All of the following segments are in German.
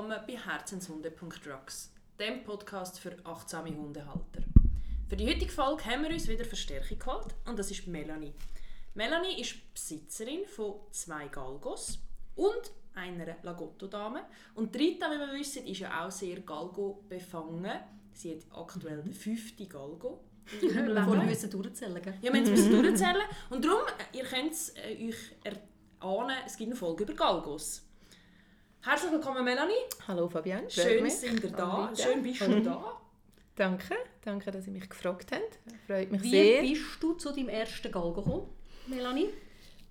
willkommen bei Herzenshunde.drugs, dem Podcast für achtsame Hundehalter. Für die heutige Folge haben wir uns wieder Verstärkung geholt und das ist Melanie. Melanie ist Besitzerin von zwei Galgos und einer Lagotto-Dame. Und Rita, wie wir wissen, ist ja auch sehr Galgo befangen. Sie hat aktuell den fünften Galgo. Wir müssen durchzählen, gell? Ja, wir müssen durchzählen. Und darum, äh, ihr könnt es äh, euch erahnen, es gibt eine Folge über Galgos. Herzlich willkommen, Melanie. Hallo Fabian, Schön mich. sind ihr da. Schön bist du da. Danke, danke, dass ihr mich gefragt habt. Freut mich Wie sehr. bist du zu deinem ersten Galgo gekommen, Melanie?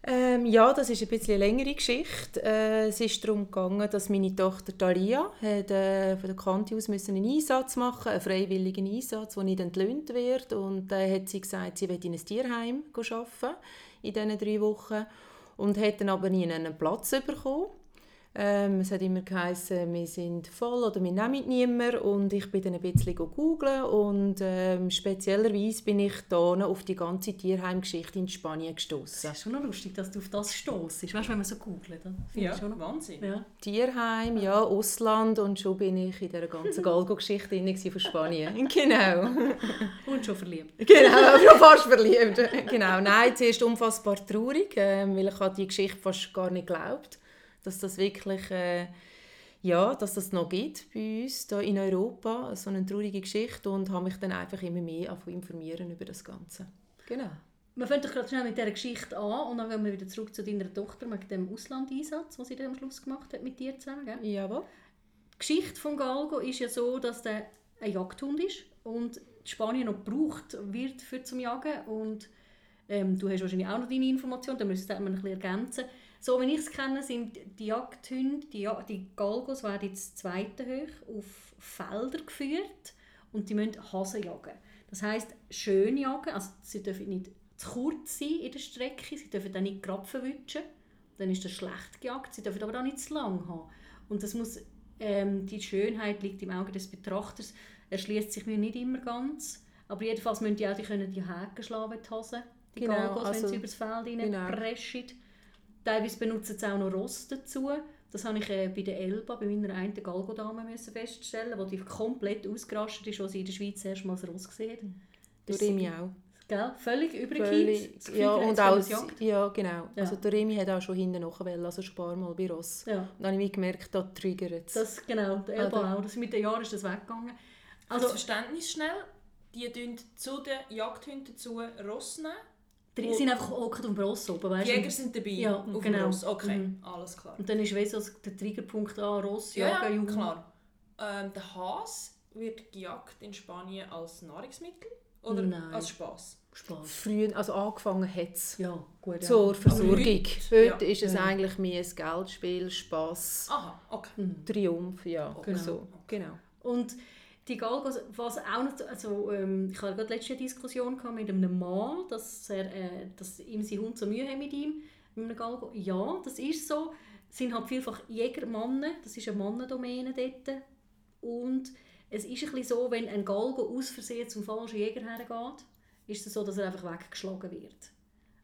Ähm, ja, das ist ein bisschen eine längere Geschichte. Äh, es ist darum gegangen, dass meine Tochter Talia hat, äh, von der Kante aus müssen einen Einsatz machen, einen freiwilligen Einsatz, der nicht entlöhnt wird. Und dann äh, hat sie gesagt, sie will in ein Tierheim arbeiten in diesen drei Wochen und hat dann aber nie einen Platz bekommen. Ähm, es hat immer geheißen, wir sind voll oder wir nehmen niemanden und ich bin dann ein bisschen googeln und ähm, speziellerweise bin ich da auf die ganze Tierheimgeschichte in Spanien gestoßen. Das ist schon noch lustig, dass du auf das stossest. Weißt du, wenn man so googelt, dann finde Ja, ich schon noch... Wahnsinn. Ja. Tierheim, ja, Ausland und schon bin ich in dieser ganzen Galgo-Geschichte von Spanien. genau. Und schon verliebt. genau, schon fast verliebt. genau, nein, zuerst unfassbar traurig, ähm, weil ich an die Geschichte fast gar nicht geglaubt dass das wirklich, äh, ja, dass das noch gibt bei uns hier in Europa, so eine traurige Geschichte und habe mich dann einfach immer mehr informieren über das Ganze. Genau. Wir fangen doch gerade schnell mit dieser Geschichte an und dann gehen wir wieder zurück zu deiner Tochter mit dem Auslandeinsatz, den sie dann am Schluss gemacht hat mit dir zusammen. Gell? Jawohl. Die Geschichte von Galgo ist ja so, dass der ein Jagdhund ist und Spanien noch gebraucht wird für zum Jagen und ähm, du hast wahrscheinlich auch noch deine Informationen, da müssen wir ein bisschen ergänzen. So wie ich es kenne, sind die Jagdhunde, die, ja die Galgos werden jetzt zweite hoch auf Felder geführt und die müssen Hasen jagen. Das heisst, schön jagen, also sie dürfen nicht zu kurz sein in der Strecke, sie dürfen dann nicht Krapfen wünschen, dann ist das schlecht gejagt, sie dürfen aber auch nicht zu lang haben. Und das muss, ähm, die Schönheit liegt im Auge des Betrachters, erschließt sich mir nicht immer ganz, aber jedenfalls müssen die auch die, können die Häken schlagen, die Hasen, die Genau, Galgos, wenn also- sie übers Feld genau. reinpreschen. Teilweise benutzen sie auch noch Ross dazu. Das habe ich äh, bei der Elba, bei meiner einen Galgodame müssen feststellen, wo die komplett ausgerastet ist, als sie in der Schweiz erstmals Ross gesehen hat. Sie- Remi auch. Gell? Völlig Das Gefühl, ja, und auch, ja, genau. Ja. Also der Remi hat auch schon hinten nachher also spar mal bei Ross. Ja, Und dann habe ich gemerkt, da triggert es. das, genau, der Elba Oder? auch. Das, mit den Jahren ist das weggegangen. Also Also, Verständnis schnell. Die tun zu den Jagdhunden dazu Ross nehmen. Die sind einfach auf dem Ross oben, Die weißt du? Jäger sind dabei Ja, auf genau. dem Ross. Okay, Mhm. alles klar. Und dann ist weiss, also der Triggerpunkt an Ross, Ja, Jagen, ja Jungen. klar. Ähm, der Has wird gejagt in Spanien als Nahrungsmittel oder Nein. als Spaß? Spaß. Früher, also angefangen hat es Ja, gut. Ja. zur Versorgung. heute- Heute, ja. ist es Ja. eigentlich mehr ein Geldspiel, Spass, Aha, okay. Mhm. Triumph, ja, Genau. so. Genau. Und die Galgos, was auch noch, also, ähm, ich hatte gerade letzte Diskussion mit einem Mann, dass, er, äh, dass ihm sein Hund so Mühe hat mit ihm, mit einem Galgo. Ja, das ist so. Es sind halt vielfach Jägermannen, das ist eine Mannendomäne dort. Und es ist ein bisschen so, wenn ein Galgo aus Versehen zum falschen Jäger hergeht, ist es so, dass er einfach weggeschlagen wird.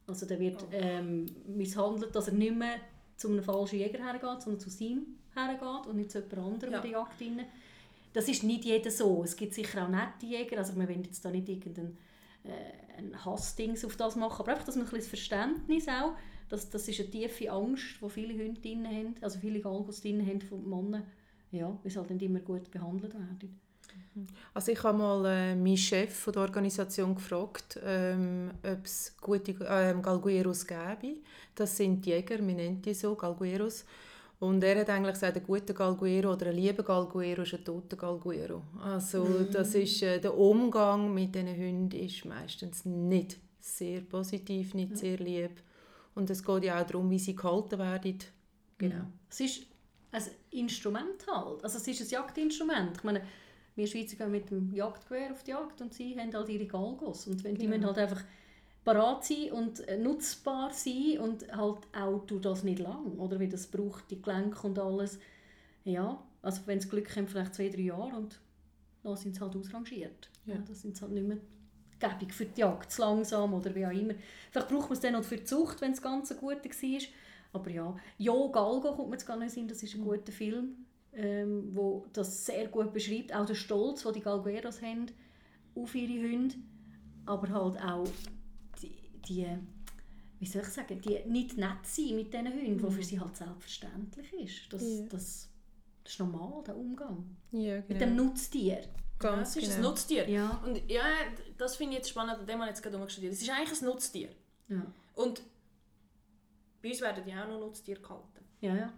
Also der wird ähm, misshandelt, dass er nicht mehr zu einem falschen Jäger hergeht, sondern zu seinem hergeht und nicht zu jemand anderem Ja. der Jagd rein. Das ist nicht jeder so. Es gibt sicher auch nette Jäger, also wir wollen jetzt da nicht irgendein äh, ein Hassdings auf das machen, aber einfach, dass man ein bisschen das Verständnis auch, dass das ist eine tiefe Angst, die viele Hunde drin haben, also viele Galgos drin haben von Männern, ja, weil sie halt nicht immer gut behandelt werden. Also ich habe mal äh, meinen Chef von der Organisation gefragt, ähm, ob es gute ähm, Galgueros gäbe. Das sind Jäger, wir nennen die so, Galgueros. Und er hat eigentlich gesagt, ein guter Galguero oder ein lieber Galguero ist ein toter Galguero. Also das ist, äh, der Umgang mit diesen Hunden ist meistens nicht sehr positiv, nicht sehr lieb. Und es geht ja auch darum, wie sie gehalten werden. Genau. Es ist ein Instrument halt, also es ist ein Jagdinstrument. Ich meine, wir Schweizer gehen mit dem Jagdgewehr auf die Jagd und sie haben halt ihre Galgos. Und wenn die Genau. müssen halt einfach parat sein und äh, nutzbar sein und halt auch durch das nicht lang, oder wie das braucht, die Gelenke und alles. Ja, also wenn sie Glück haben, vielleicht zwei, drei Jahre und dann sind sie halt ausrangiert. Ja. Ja. das sind sie halt nicht mehr gäbig für die Jagd, zu langsam oder wie auch immer. Vielleicht braucht man es dann noch für die Zucht, wenn es ganz ein guter war. Aber ja, «Jo, Galgo» kommt mir jetzt gar nicht in, das ist ein guter Film. ähm, wo das sehr gut beschreibt. Auch der Stolz, den die Galgueros haben auf ihre Hunde, aber halt auch die, die wie soll ich sagen, die nicht nett sein mit diesen Hunden, was für sie halt selbstverständlich ist. Das, Ja. das, das ist normal, der Umgang. Ja, Mit dem genau. Nutztier. Ja, Ganz es ist ein genau. Nutztier. Ja. Und ja, das finde ich jetzt spannend, an dem ich jetzt gerade umgestudiert. Es ist eigentlich ein Nutztier. Ja, Und bei uns werden ja auch noch Nutztiere gehalten. ja. ja.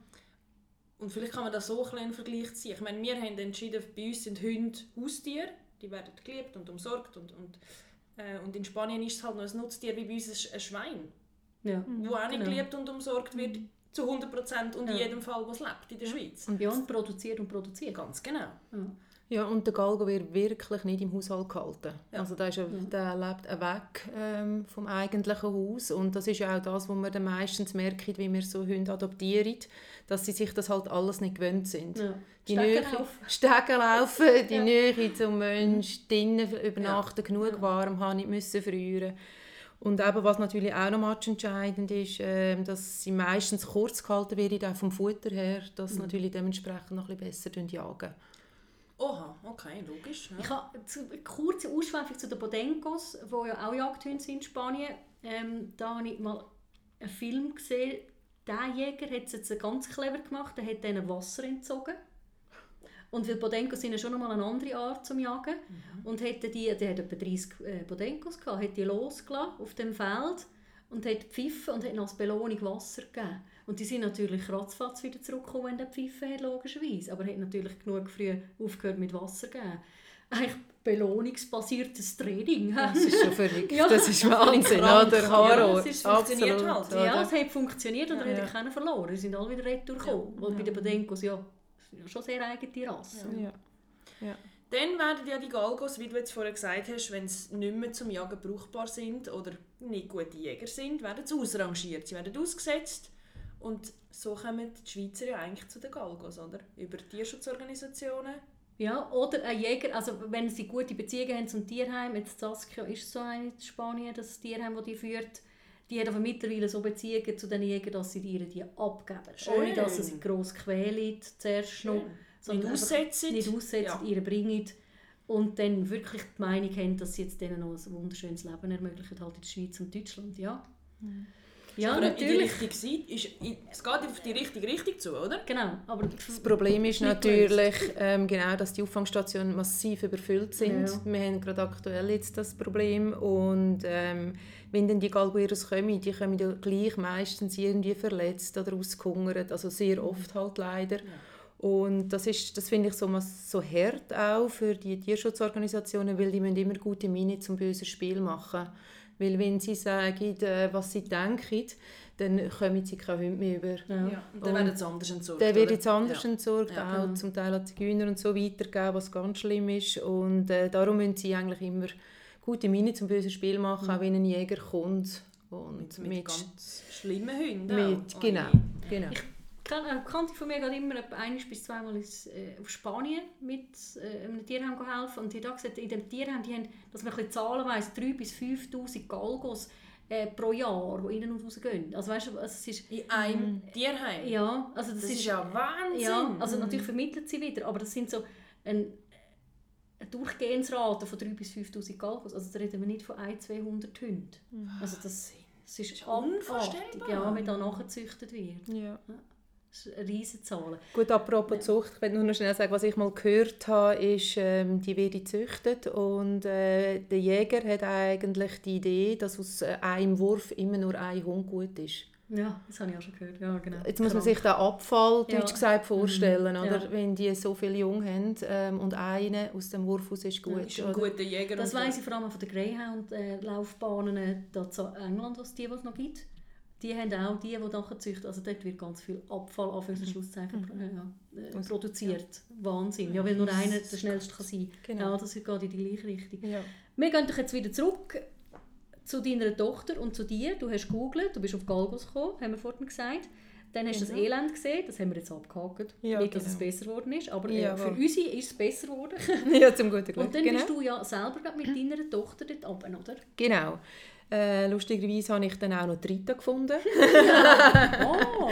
Und vielleicht kann man da so ein bisschen einen Vergleich ziehen. Ich meine, wir haben entschieden, bei uns sind Hunde Haustiere. Die werden geliebt und umsorgt. Und, und, äh, und in Spanien ist es halt noch ein Nutztier wie bei uns ein- ein Schwein, ja. wo auch nicht Genau. geliebt und umsorgt wird, zu 100% und in Ja. jedem Fall, wo es lebt in der Schweiz. Und produziert und produziert. Ganz genau. Ja. Ja, und der Galgo wird wirklich nicht im Haushalt gehalten. Ja. Also der, ist, ja- der lebt weg ähm, vom eigentlichen Haus und das ist ja auch das, was man dann meistens merkt, wie wir so Hunde adoptieren, dass sie sich das halt alles nicht gewöhnt sind. Ja. Die Stecken Nähe, laufen, die Ja. Nähe zum Mensch, drinnen übernachten, genug Ja. warm haben, nicht müssen frieren. Und eben, was natürlich auch noch matchentscheidend ist, ähm, dass sie meistens kurz gehalten werden, auch vom Futter her, dass sie natürlich dementsprechend noch ein bisschen besser jagen. Oha, okay, logisch. Ja. Ich habe eine kurze Ausschweifung zu den Bodencos, die ja auch Jagdhunde sind in Spanien. Ähm, da habe ich mal einen Film gesehen. Der Jäger hat es jetzt ganz clever gemacht. Er hat ihnen Wasser entzogen. Und weil Bodencos sind ja schon nochmal eine andere Art zum Jagen. Und hat die, der hat etwa 30 äh, Bodencos gehabt, hat die losgelassen auf dem Feld und hat gepfiffen und hat als Belohnung Wasser gegeben. Und die sind natürlich ratzfatz wieder zurückgekommen, wenn der gepfiffen hat, logischerweise. Aber er hat natürlich genug früh aufgehört mit Wasser zu geben. Eigentlich belohnungsbasiertes Training. Das ist schon verrückt. Ja. Das ist Wahnsinn, oder? Ja, Horror. es ist- funktioniert halt. Absolut, Ja, oder? es hat funktioniert und er Ja. hat keinen verloren. Sie sind alle wieder retour gekommen. Weil bei den Bodencos ja, sind ja schon sehr eigene Rasse. Ja. Dann werden ja die Galgos, wie du jetzt vorher gesagt hast, wenn sie nicht mehr zum Jagen brauchbar sind oder nicht gute Jäger sind, werden sie ausrangiert. Sie werden ausgesetzt und so kommen die Schweizer ja eigentlich zu den Galgos, oder? Über Tierschutzorganisationen. Ja, oder ein Jäger, also wenn sie gute Beziehungen haben zum Tierheim, jetzt Saskia ist so eine in Spanien, das Tierheim, das die führt, die hat aber mittlerweile so Beziehungen zu den Jägern, dass sie ihnen die abgeben. Schön. Ohne dass sie sie gross quälen, zuerst noch. sondern Nicht aussetzen. Nicht aussetzen, Ja. ihre bringen und dann wirklich die Meinung haben, dass sie jetzt denen noch ein wunderschönes Leben ermöglichen, halt in der Schweiz und Deutschland, ja. Ja, aber in die natürlich. richtige Seite, ist, in- es geht auf die richtige Richtung zu, oder? Genau, aber Das Problem ist natürlich ähm, genau, dass die Auffangstationen massiv überfüllt sind. Ja. Wir haben gerade aktuell jetzt das Problem und ähm, wenn dann die Galgueros kommen, die kommen ja gleich meistens irgendwie verletzt oder ausgehungert, also sehr oft halt leider. Und das, ist, das finde ich so, was- so hart auch für die Tierschutzorganisationen, weil die müssen immer gute Miene zum bösen Spiel machen. Weil wenn sie sagen, äh, was sie denken, dann kommen sie keine Hunde mehr über. ja. Und dann werden sie anders entsorgt. Der wird jetzt anders Ja. entsorgt, Ja, auch zum Teil an Zigeuner und so weitergeben, was ganz schlimm ist. Und äh, darum müssen sie eigentlich immer gute Miene zum bösen Spiel machen, auch wenn ein Jäger kommt. Und Mit, mit, mit ganz schlimmen Hunden. mit, genau, genau. Kann- Eine Bekannte von mir geht immer ein bis zweimal ins, äh, auf Spanien mit äh, einem Tierheim helfen und die hat auch gesagt, in dem Tierheim, die haben, dass man ein bisschen Zahlen weiss, 3'000 bis 5'000 Galgos äh, pro Jahr, die rein und raus gehen. Also weißt du, also es ist... In einem Tierheim. Ja, also das, Das ist ja Wahnsinn. Ja, also natürlich vermittelt sie wieder, aber das sind so ein, eine Durchgehensrate von 3'000 bis 5'000 Galgos. Also da reden wir nicht von 1, 200 Hunden. Also das, das ist, ist unvorstellbar. Ja, wie da nachgezüchtet wird. Ja. Eine riesen Zahl. Gut, apropos Zucht, ich will nur noch schnell sagen, was ich mal gehört habe, ist, ähm, die werden gezüchtet und äh, der Jäger hat eigentlich die Idee, dass aus äh, einem Wurf immer nur ein Hund gut ist. Ja, das habe ich auch schon gehört. Ja, genau. Jetzt muss man Krank. sich den Abfall, Ja. deutsch gesagt, vorstellen, Mhm. oder? Ja. wenn die so viele Jungen haben ähm, und einer aus dem Wurf aus ist gut. ist ein oder? guter Jäger. Das weiss ich vor allem von den Greyhound-Laufbahnen äh, da zu England, was die, was es noch gibt. Die haben auch die, die nachher züchten. Also dort wird ganz viel Abfall, Anführungs- und Schlusszeichen, Mhm. äh, äh, produziert. Wahnsinn. Ja, weil nur einer der schnellste kann sein Genau. Ja, das geht in die gleiche Richtung. Ja. Wir gehen doch jetzt wieder zurück zu deiner Tochter und zu dir. Du hast gegoogelt, du bist auf Galgos gekommen, haben wir vorhin gesagt. Dann hast du das Genau. Elend gesehen, das haben wir jetzt abgehakt. Ja, Nicht, dass es genau. besser geworden ist, aber äh, für uns ist es besser geworden. ja, zum guten Glück. Und dann genau. bist du ja selber mit deiner Tochter dort oben, oder? genau. Äh, lustigerweise habe ich dann auch noch Rita gefunden. Oh!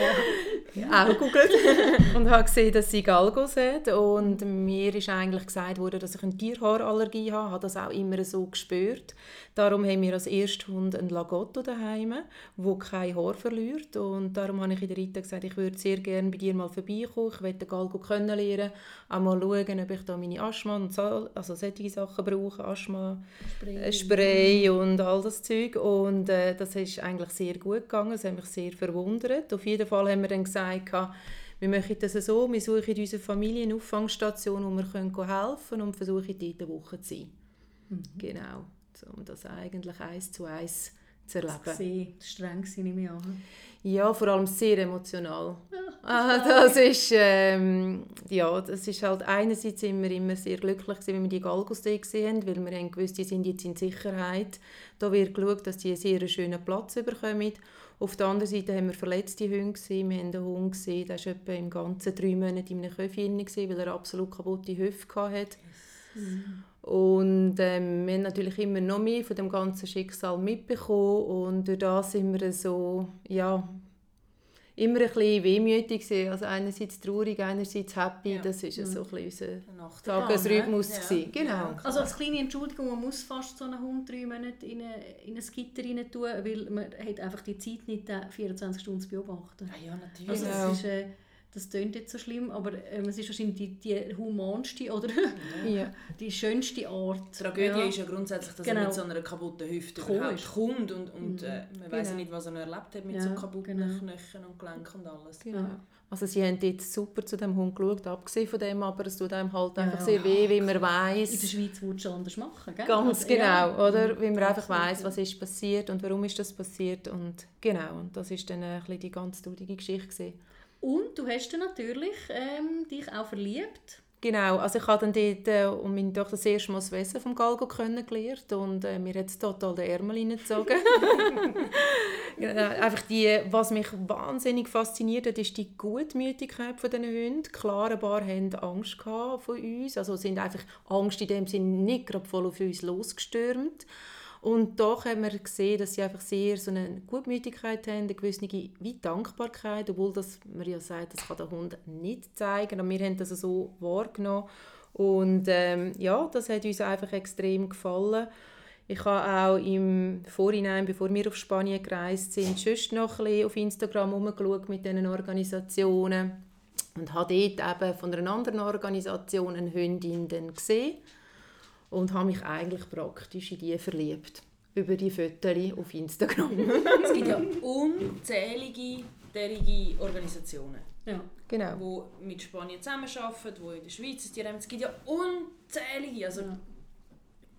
Auch gegoogelt und habe gesehen, dass sie Galgos hat. Und mir ist eigentlich gesagt worden, dass ich eine Tierhaarallergie habe. Ich habe das auch immer so gespürt. Darum haben wir als ersten Hund einen Lagotto daheim, der kein Haar verliert. Und darum habe ich in der Rita gesagt, ich würde sehr gerne bei dir mal vorbeikommen. Ich möchte Galgo kennenlernen, auch mal schauen, ob ich da meine Asthma und so, also solche Sachen brauche, Asthma, Spray, äh, Spray und all das Zeug. Und äh, das ist eigentlich sehr gut gegangen. Das hat mich sehr verwundert. Auf jeden Fall haben wir dann gesagt, wir machen das so, wir suchen in unserer Familie eine Auffangstation, wo wir helfen können und versuchen, dort eine Woche zu sein. Mhm. Genau um das eigentlich eins zu eins zu erleben. Das war streng, nehme ich an. Ja, vor allem sehr emotional. Ah, das ist, ähm, ja, das ist halt einerseits sind wir immer sehr glücklich gewesen, wenn wir die Galgos gesehen haben, weil wir haben gewusst, die sind jetzt in Sicherheit. Da wird geschaut, dass die einen sehr schönen Platz bekommen. Auf der anderen Seite haben wir verletzte Hunde gesehen. Wir haben einen Hund gesehen, der war etwa im ganzen drei Monate in einem Köpfchen, weil er absolut kaputte Hüfte hatte. Und ähm, wir haben natürlich immer noch mehr von dem ganzen Schicksal mitbekommen und durch das sind wir so, ja, immer ein bisschen wehmütig gewesen. Also einerseits traurig, einerseits happy. Ja. Das war ja. so ein bisschen unser Tagesrhythmus. Ja. Genau. Also als kleine Entschuldigung, man muss fast so einen Hund drei Monate in, eine, in ein Gitter rein tun, weil man hat einfach die Zeit nicht 24 Stunden zu beobachten. Ja, ja natürlich. Also das klingt jetzt so schlimm, aber ähm, es ist wahrscheinlich die, die humanste oder ja. die schönste Art. Die Tragödie ja. ist ja grundsätzlich, dass genau. er mit so einer kaputten Hüfte kommt, kommt und, und mhm. äh, man genau. weiß nicht, was er noch erlebt hat mit ja, so kaputten genau. Knöcheln und Gelenken und alles. Genau. Also sie haben jetzt super zu dem Hund geschaut, abgesehen von dem, aber es tut einem halt einfach sehr weh, wie man weiß. In der Schweiz würde es anders machen, gell? Ganz also, genau, oder? Wie man einfach weiß, was ist passiert und warum ist das passiert und genau, und das ist dann ein bisschen die ganz traurige Geschichte gewesen. Und du hast dann natürlich ähm, dich auch verliebt. Genau, also ich habe dann dort äh, und meine Tochter das erste Mal das Wesen vom Galgo kennengelernt und äh, mir hat es total den Ärmel reingezogen. genau, einfach die, was mich wahnsinnig fasziniert hat, ist die Gutmütigkeit von diesen Hunden. Klar, ein paar haben Angst von uns, also sind einfach Angst in dem Sinne nicht gerade voll auf uns losgestürmt. Und doch haben wir gesehen, dass sie einfach sehr so eine Gutmütigkeit haben, eine gewisse wie Dankbarkeit, obwohl das, man ja sagt, das kann der Hund nicht zeigen, aber wir haben das so wahrgenommen. Und ähm, ja, das hat uns einfach extrem gefallen. Ich habe auch im Vorhinein, bevor wir auf Spanien gereist sind, schon noch ein bisschen auf Instagram herumgeschaut mit diesen Organisationen und habe dort eben von einer anderen Organisation eine Hündin gesehen und habe mich eigentlich praktisch in die verliebt. Über die Fotos auf Instagram. es gibt ja unzählige derige Organisationen. Ja, genau. Die mit Spanien zusammenarbeiten, die in der Schweiz ist. Es gibt ja unzählige. Also, ja.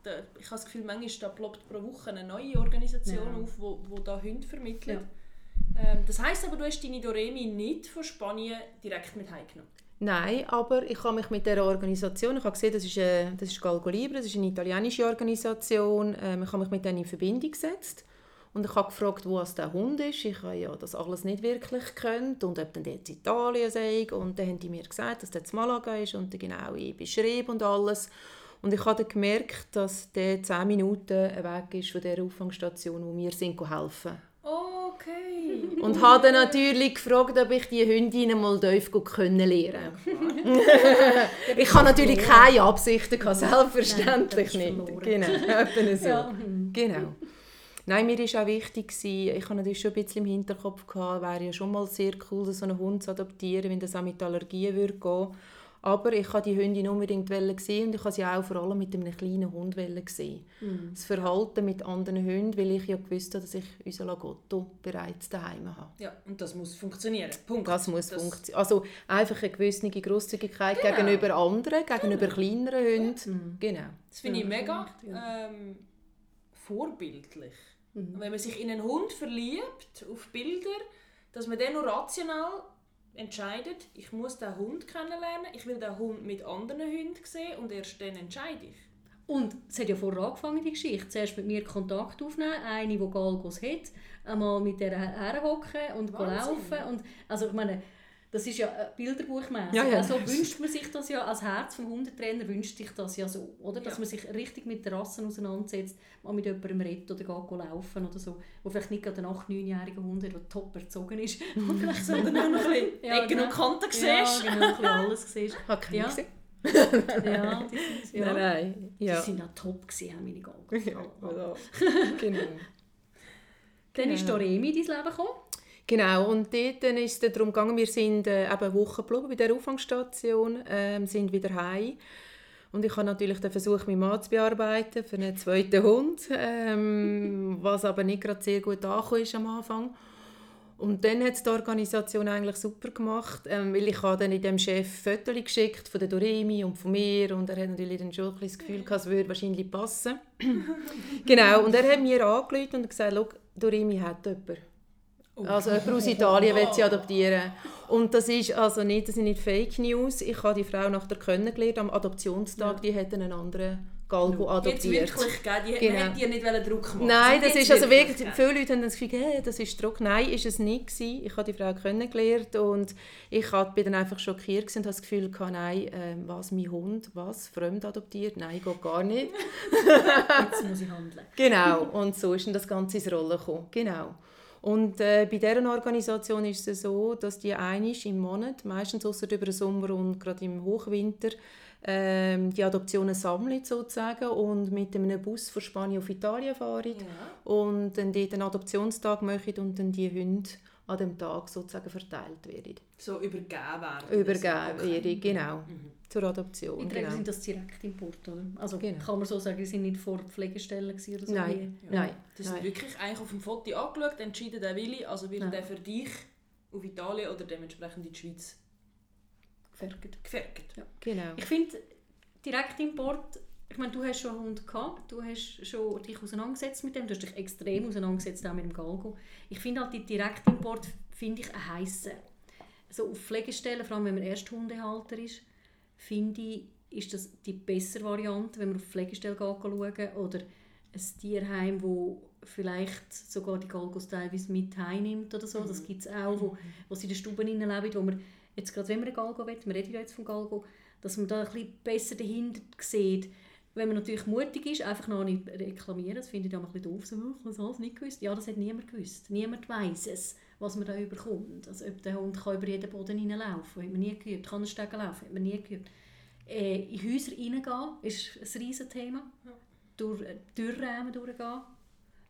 Da, ich habe das Gefühl, manchmal da ploppt pro Woche eine neue Organisation ja. auf, wo, wo da Hunde vermittelt. Ja. Ähm, das heisst aber, du hast deine Doremi nicht von Spanien direkt mit heimgenommen? Nein, aber ich habe mich mit dieser Organisation, ich habe gesehen, das ist, äh, das ist Galgo Libre, das ist eine italienische Organisation, ähm, ich habe mich mit denen in Verbindung gesetzt und ich habe gefragt, wo es der Hund ist. Ich habe ja das alles nicht wirklich gekannt und ob dann jetzt Italien sei und dann haben die mir gesagt, dass der zu Malaga ist und der genaue Beschrieb und alles. Und ich habe dann gemerkt, dass der 10 Minuten weg ist von der Auffangstation, wo wir sind helfen. Okay. Und habe dann natürlich gefragt, ob ich die Hündin mal kennenlernen können. ich habe natürlich keine Absichten, gehabt, selbstverständlich Nein, nicht. Genau, so. Ja. genau. Nein, mir war auch wichtig, ich hatte natürlich schon ein bisschen im Hinterkopf, gehabt, wäre ja schon mal sehr cool, so einen Hund zu adoptieren, wenn das auch mit Allergien würde gehen aber ich wollte die Hündin unbedingt sehen und ich habe sie auch vor allem mit einem kleinen Hund sehen. Mhm. Das Verhalten mit anderen Hunden, weil ich ja gewusst habe, dass ich unser Lagotto bereits daheim habe. Ja, und das muss funktionieren. Punkt. Das muss funktionieren. Also einfach eine gewisse Grosszügigkeit genau. gegenüber anderen, gegenüber genau. kleineren Hunden. Mhm. Genau. Das finde ich mega ähm, vorbildlich. Mhm. Wenn man sich in einen Hund verliebt, auf Bilder, dass man dann nur rational entscheidet, ich muss den Hund kennenlernen, ich will den Hund mit anderen Hunden sehen und erst dann entscheide ich. Und es hat ja vorher angefangen, die Geschichte. Zuerst mit mir Kontakt aufnehmen, eine, die Galgos hat, einmal mit der herhocken und Wahnsinn. laufen. Und, also ich meine, Das ist ja äh, bilderbuchmäßig. Ja, ja. Also wünscht man sich das ja, als Herz vom Hundetrainer wünscht sich das ja so, oder? Dass Ja. man sich richtig mit der Rasse auseinandersetzt, mal mit jemandem redet oder geht laufen oder so, wo vielleicht nicht gerade ein 8-, 9-jähriger Hund hat, der top erzogen ist. Sondern auch noch ein bisschen Ja, Ecken und genau. Kanten ja, siehst. genau, ein bisschen alles siehst. Hat keine Ja. gesehen? Ja, die sind, ja. Nein, nein. Ja. Die sind auch top gewesen, meine Galgos. Ja, voilà. genau. Dann ist Genau. Doremi in dein Leben gekommen. Genau, und dort dann ist es darum gegangen, wir sind äh, eben eine Woche geblieben bei der Auffangstation, ähm, sind wieder heim. Und ich habe natürlich den Versuch, meinen Mann zu bearbeiten für einen zweiten Hund, ähm, was aber nicht gerade sehr gut angekommen ist am Anfang. Und dann hat es die Organisation eigentlich super gemacht, ähm, weil ich habe dann in dem Chef Fotos geschickt von der Doremi und von mir und er hat natürlich dann schon ein das Gefühl gehabt, es würde wahrscheinlich passen. genau, und er hat mir angerufen und gesagt, «Schau, Doremi hat jemanden. Also jemand aus Italien will sie adoptieren. Und das ist also nicht, das sind nicht Fake News. Ich habe die Frau nachher kennengelernt am Adoptionstag, die hat einen anderen Galgo Jetzt adoptiert. wirklich, gell? Die Genau. hätten dir nicht Druck machen Nein, das jetzt ist also wirklich, gell? viele Leute haben das Gefühl, hey, das ist Druck. Nein, ist es nicht gewesen. Ich habe die Frau kennengelernt und ich war dann einfach schockiert und habe das Gefühl gehabt, nein, ähm, was, mein Hund, was, fremd adoptiert? Nein, geht gar nicht. Jetzt muss ich handeln. Genau, und so ist dann das Ganze ins Rollen gekommen. Genau. Und äh, bei dieser Organisation ist es so, dass die einmal im Monat, meistens ausser über den Sommer und gerade im Hochwinter, ähm, die Adoptionen sammeln sozusagen und mit einem Bus von Spanien auf Italien fahren Ja. und dann dort einen Adoptionstag machen und dann die Hunde an dem Tag sozusagen verteilt werden. So übergeben werden. Übergeben werden, genau, Mhm. zur Adoption. In der Regel Genau. sind das Direktimport, oder? Also Genau. kann man so sagen, die sind nicht vor Pflegestellen gewesen oder so. Nein, wie- nein, Das ist wirklich eigentlich auf dem Foto angeschaut, entschieden der Willi, also wird Ja. der für dich auf Italien oder dementsprechend in die Schweiz Gefärgt. gefärbt. Genau. Ich finde, Direktimport, ich meine, du hast schon einen Hund gehabt, du hast schon dich auseinandergesetzt mit dem, du hast dich extrem auseinandergesetzt auch mit dem Galgo. Ich finde halt, die Direktimport finde ich ein heissen. So auf Pflegestellen, vor allem wenn man Ersthundehalter ist, finde ich, ist das die bessere Variante, wenn man auf Pflegestelle geht schauen oder ein Tierheim, wo vielleicht sogar die Galgos teilweise mit heimnimmt oder so. Das gibt es auch, wo, wo sie in den Stuben leben, wo man jetzt gerade, wenn man einen Galgo will, wir reden ja jetzt vom Galgo, dass man da ein bisschen besser dahinter sieht. Wenn man natürlich mutig ist, einfach noch nicht reklamieren, das finde ich dann ein bisschen doof, so, «Oh, ich habe das alles nicht gewusst. Ja, das hat niemand gewusst. Niemand weiß es, was man da überkommt. Also ob der Hund kann über jeden Boden reinlaufen hat man nie geübt. Kann er Stegen laufen, hat man nie geübt. Äh, in Häuser reingehen ist ein riesen Thema. Durch äh, Türrahmen durchgehen.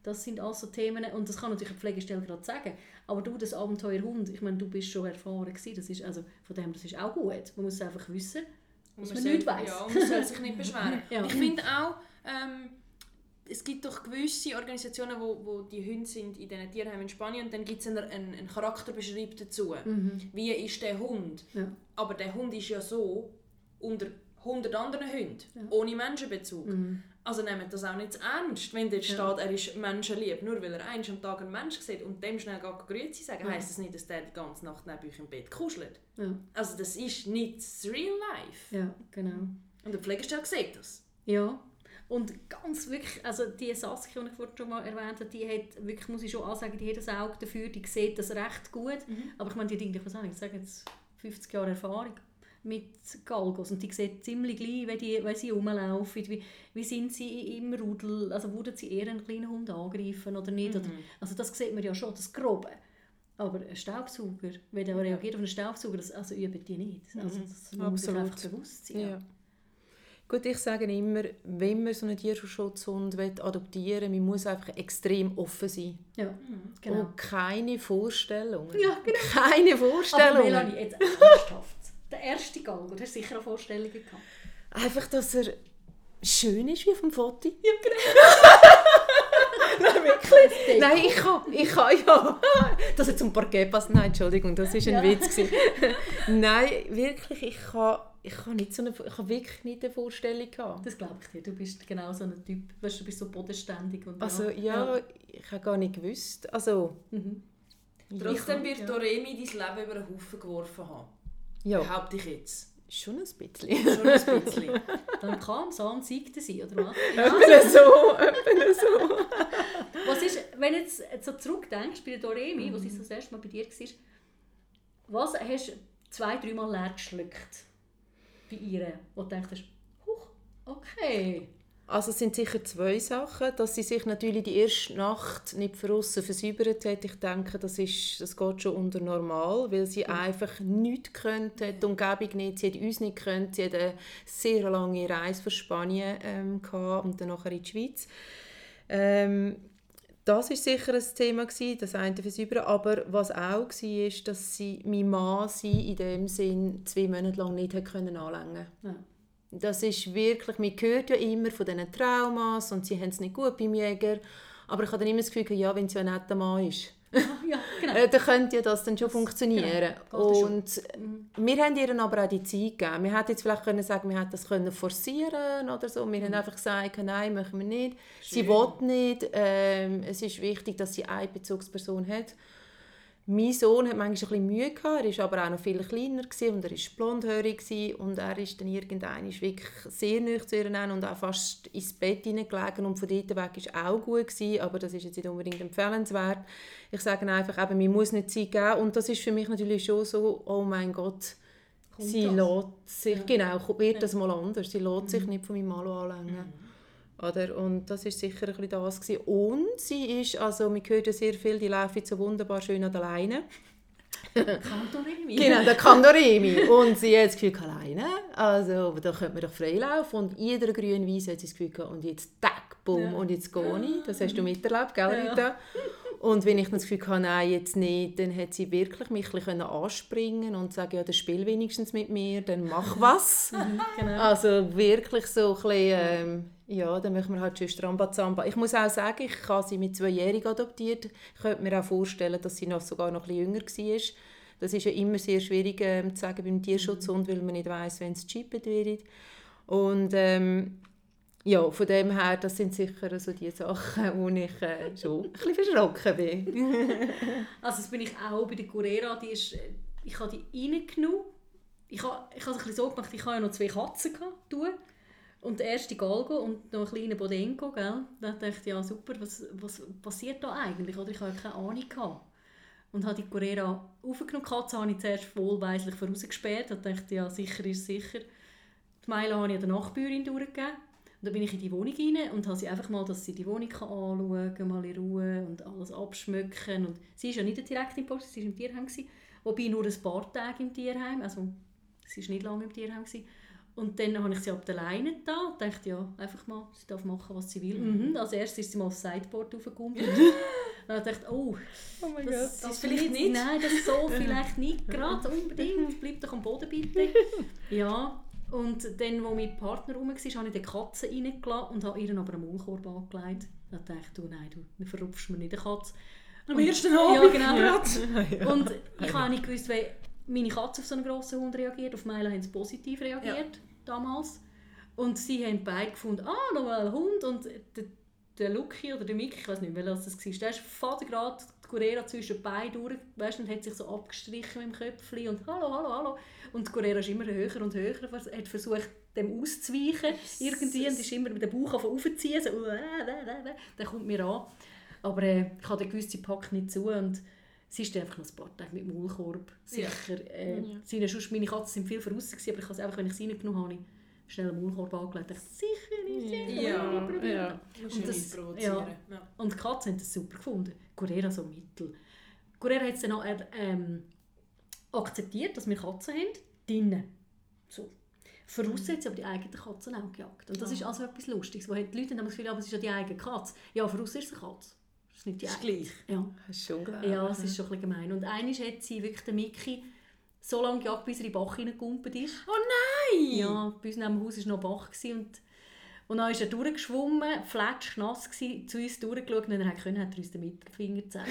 Das sind also Themen, und das kann natürlich eine Pflegestelle gerade sagen, aber du, das Abenteuerhund, ich meine, du bist schon erfahren gewesen, das ist, also von dem, das ist auch gut. Man muss einfach wissen, Dass man soll- nichts weiss. Ja, und man soll sich nicht beschweren. Ja. Ich finde auch, ähm, es gibt doch gewisse Organisationen, wo, wo die Hunde sind in diesen Tierheimen in Spanien und dann gibt es einen, einen, einen Charakterbeschreib dazu. Wie ist der Hund? Ja. Aber der Hund ist ja so unter 100 anderen Hunden, ohne Menschenbezug. Also nehmt das auch nicht zu ernst, wenn dort steht, er ist menschenlieb. Nur weil er einmal am Tag einen Mensch sieht und dem schnell geht Grüezi sagen, Ja. heisst das nicht, dass der die ganze Nacht neben euch im Bett kuschelt. Ja, Also das ist nicht das Real Life. ja genau. Und der Pflegestelle sieht das. Ja, und ganz wirklich, also die Saskia, die ich vorhin schon mal erwähnt habe, die hat wirklich, muss ich schon ansagen, die hat das Auge dafür, die sieht das recht gut. Aber ich meine, die Dinge, ich muss sagen, ich sage jetzt 50 Jahre Erfahrung mit Galgos und die sieht ziemlich gleich, wenn, die, wenn sie rumlaufen, wie, wie sind sie im Rudel, also würden sie eher einen kleinen Hund angreifen oder nicht. Oder, also das sieht man ja schon, das Grobe. Aber ein Staubsauger, wenn der reagiert auf einen Staubsauger, das also üben die nicht. Also das muss Absolut. einfach bewusst sein. Ja. Gut, ich sage immer, wenn man so einen Tierschutzhund will adoptieren will, man muss einfach extrem offen sein. Ja, genau. Und keine Vorstellungen. Ja, genau. Keine Aber Vorstellungen. Melanie, jetzt ernsthaft. Der erste Galgo, du hast sicher auch Vorstellungen gehabt. Einfach, dass er schön ist wie auf dem Foto. Ja, genau. Nein, wirklich. Nein, ich kann, ich kann, ja. Dass er zum Parkett passt. Nein, Entschuldigung, das war ein Ja. Witz. gewesen. Nein, wirklich, ich kann, ich kann, nicht so eine, ich kann wirklich nicht eine Vorstellung haben. Das glaube ich dir. Du bist genau so ein Typ. Weißt, du bist so bodenständig. Und Also ja, ich habe gar nicht gewusst. Also, Mhm. Trotzdem wird ja. Doremi dein Leben über den Haufen geworfen haben. Ja, Behaupte ich jetzt. schon ein bisschen. Schon ein bisschen. Dann kam Sam siegte sie, oder was? Etwa so, etwa so. was ist, wenn du jetzt so zurückdenkst bei der Doremi, Mhm. sie so das erste Mal bei dir war, was hast zwei, dreimal leer geschluckt. Bei ihr. Wo du denkst, huch, okay. Also es sind sicher zwei Sachen, dass sie sich natürlich die erste Nacht nicht von aussen versäubert hat. Ich denke, das, ist, das geht schon unter normal, weil sie einfach nichts könnte, die Umgebung nicht, sie hat uns nicht können. Sie hatte eine sehr lange Reise von Spanien ähm, und dann nachher in die Schweiz. Ähm, das war sicher ein Thema, gewesen, das eine Versäubern. Aber was auch war, ist, dass sie, mein Mann sie in dem Sinn zwei Monate lang nicht anlängen konnte. Ja. Das ist wirklich, man hört ja immer von diesen Traumas und sie haben es nicht gut beim Jäger. Aber ich habe dann immer das Gefühl, ja, wenn es ja ein netter Mann ist, ja, genau. Äh, dann könnte ja das dann schon funktionieren. Genau. Und mhm. wir haben ihr aber auch die Zeit gegeben. Wir hätten jetzt vielleicht können sagen, wir hätten das können forcieren oder so. Wir mhm. haben einfach gesagt, nein, machen wir nicht. Schön. Sie will nicht. Ähm, es ist wichtig, dass sie eine Bezugsperson hat. Mein Sohn hat manchmal ein bisschen Mühe gehabt, er war aber auch noch viel kleiner und er war blondhörig und er ist dann irgendwann wirklich sehr nah zu ihr und auch fast ins Bett hineingelegen und von dort weg war auch gut gewesen, aber das ist jetzt nicht unbedingt empfehlenswert. Ich sage einfach, eben, man muss nicht Zeit geben und das ist für mich natürlich schon so, oh mein Gott, Kommt sie lässt sich, ja. genau, wird das mal anders, sie lässt mhm. sich nicht von meinem Mann anlängen. Mhm. Oder? Und das war sicher ein bisschen das. Gewesen. Und sie ist, also hört ja sehr viel, die läuft so wunderbar schön an der Leine. Cantoremi. genau, der Cantoremi. Und sie hat das Gefühl, alleine, also da könnte man doch freilaufen. Und jeder grünen Wiese hat sie das Gefühl, und jetzt tack, bumm, ja. und jetzt gehe ich. Das hast du miterlebt, gell, Rita? Ja. Und wenn ich das Gefühl hatte, nein, jetzt nicht, dann hat sie wirklich mich ein anspringen und sagen, ja, dann spiel wenigstens mit mir, dann mach was. genau. Also wirklich so ein bisschen, ähm, ja, dann machen wir halt schon Strambazamba. Ich muss auch sagen, ich habe sie mit zweijährig adoptiert. Ich könnte mir auch vorstellen, dass sie noch sogar noch ein jünger war. Das ist ja immer sehr schwierig ähm, zu sagen beim Tierschutzhund, weil man nicht weiß, wenn es gechippt wird. Und ähm, ja, von dem her, das sind sicher so die Sachen, wo ich äh, schon ein bisschen verschrocken bin. also das bin ich auch bei der Curera, die ist, äh, ich habe die reingenommen. Ich habe, ich habe es ein bisschen so gemacht, ich habe ja noch zwei Katzen gehabt, und der erste Galgo und noch ein kleiner Bodenko, gell? Da dachte ich, ja super, was, was passiert da eigentlich? Oder ich hatte keine Ahnung. Gehabt. Und habe die Corera aufgenommen. Die Katze habe ich zuerst wohlweislich vorausgesperrt. Da dachte ich, ja sicher ist sicher. Die Meile habe ich der Nachbarin durchgegeben. Dann bin ich in die Wohnung rein und habe sie einfach mal, dass sie die Wohnung anschauen kann, mal in Ruhe und alles abschmücken. Und sie ist ja nicht direkt im Post, sie war im Tierheim. Gewesen, wobei nur ein paar Tage im Tierheim, also sie war nicht lange im Tierheim. Gewesen. Und dann habe ich sie ab der Leine da und dachte, ja, einfach mal, sie darf machen, was sie will. Mhm. Als erstes ist sie mal aufs Sideboard aufgekommen. dann dachte ich, oh, oh mein das, Gott, das, vielleicht nicht. Nein, das soll vielleicht nicht gerade unbedingt. Bleib doch am Boden bitte. Ja, und dann, als mein Partner rum war, habe ich die Katze reingelassen und habe ihr aber einen Maulkorb angelegt. Dann dachte ich, du, nein, du verrupfst mir nicht eine Katze. Am ersten Abend? Ja, genau. Ja. Und ich habe nicht gewusst, wie meine Katze auf so einen grossen Hund reagiert. Auf Mila haben sie positiv reagiert, ja. damals. Und sie haben beide gefunden, ah, noch ein Hund. Und der, der Lucky oder der Mickey, ich weiß nicht was das war, der ist gerade die Curera zwischen beiden durch, weißt, und hat sich so abgestrichen mit dem Köpfchen und «Hallo, hallo, hallo». Und die Curera ist immer höher und höher, hat versucht, dem auszuweichen irgendwie und ist immer mit dem Bauch aufziehen, so «Äh, äh, äh, «Der kommt mir an». Aber äh, ich hatte gewisse Pack nicht zu und sie ist einfach noch ein paar Tage mit Maulkorb. Sicher. Ja. Äh, ja. Seine, sonst, meine Katzen sind viel voraus, aber ich habe einfach, wenn ich sie reingenommen habe, schnell einen Maulkorb angelegt. Ich sicher ist sie. Ja, ja. ja. Und, das, ja. und die Katzen haben das super gefunden. Guerrera so mittel. Guerrera hat es dann auch ähm, akzeptiert, dass wir Katzen haben, drinnen. So. Voraus hat sie aber die eigenen Katzen auch gejagt. Und das ist also etwas Lustiges. Wo die Leute haben das Gefühl, aber es ist ja die eigene Katze. Ja, voraus ist es eine Katze. Das ist nicht die das ist gleich. Ja. Das ist schon unglaublich. Ja, das ist schon ein bisschen gemein. Und eines hat sie wirklich den Mickey so lange gejagt, bis er in den Bach hineingekumpelt ist. Oh nein! Ja, bei uns neben dem Haus war noch ein Bach. Und, und dann ist er durchgeschwommen, fletschnass gewesen, zu uns durchgeschaut und er konnte, hat er uns den Mittelfinger gezeigt.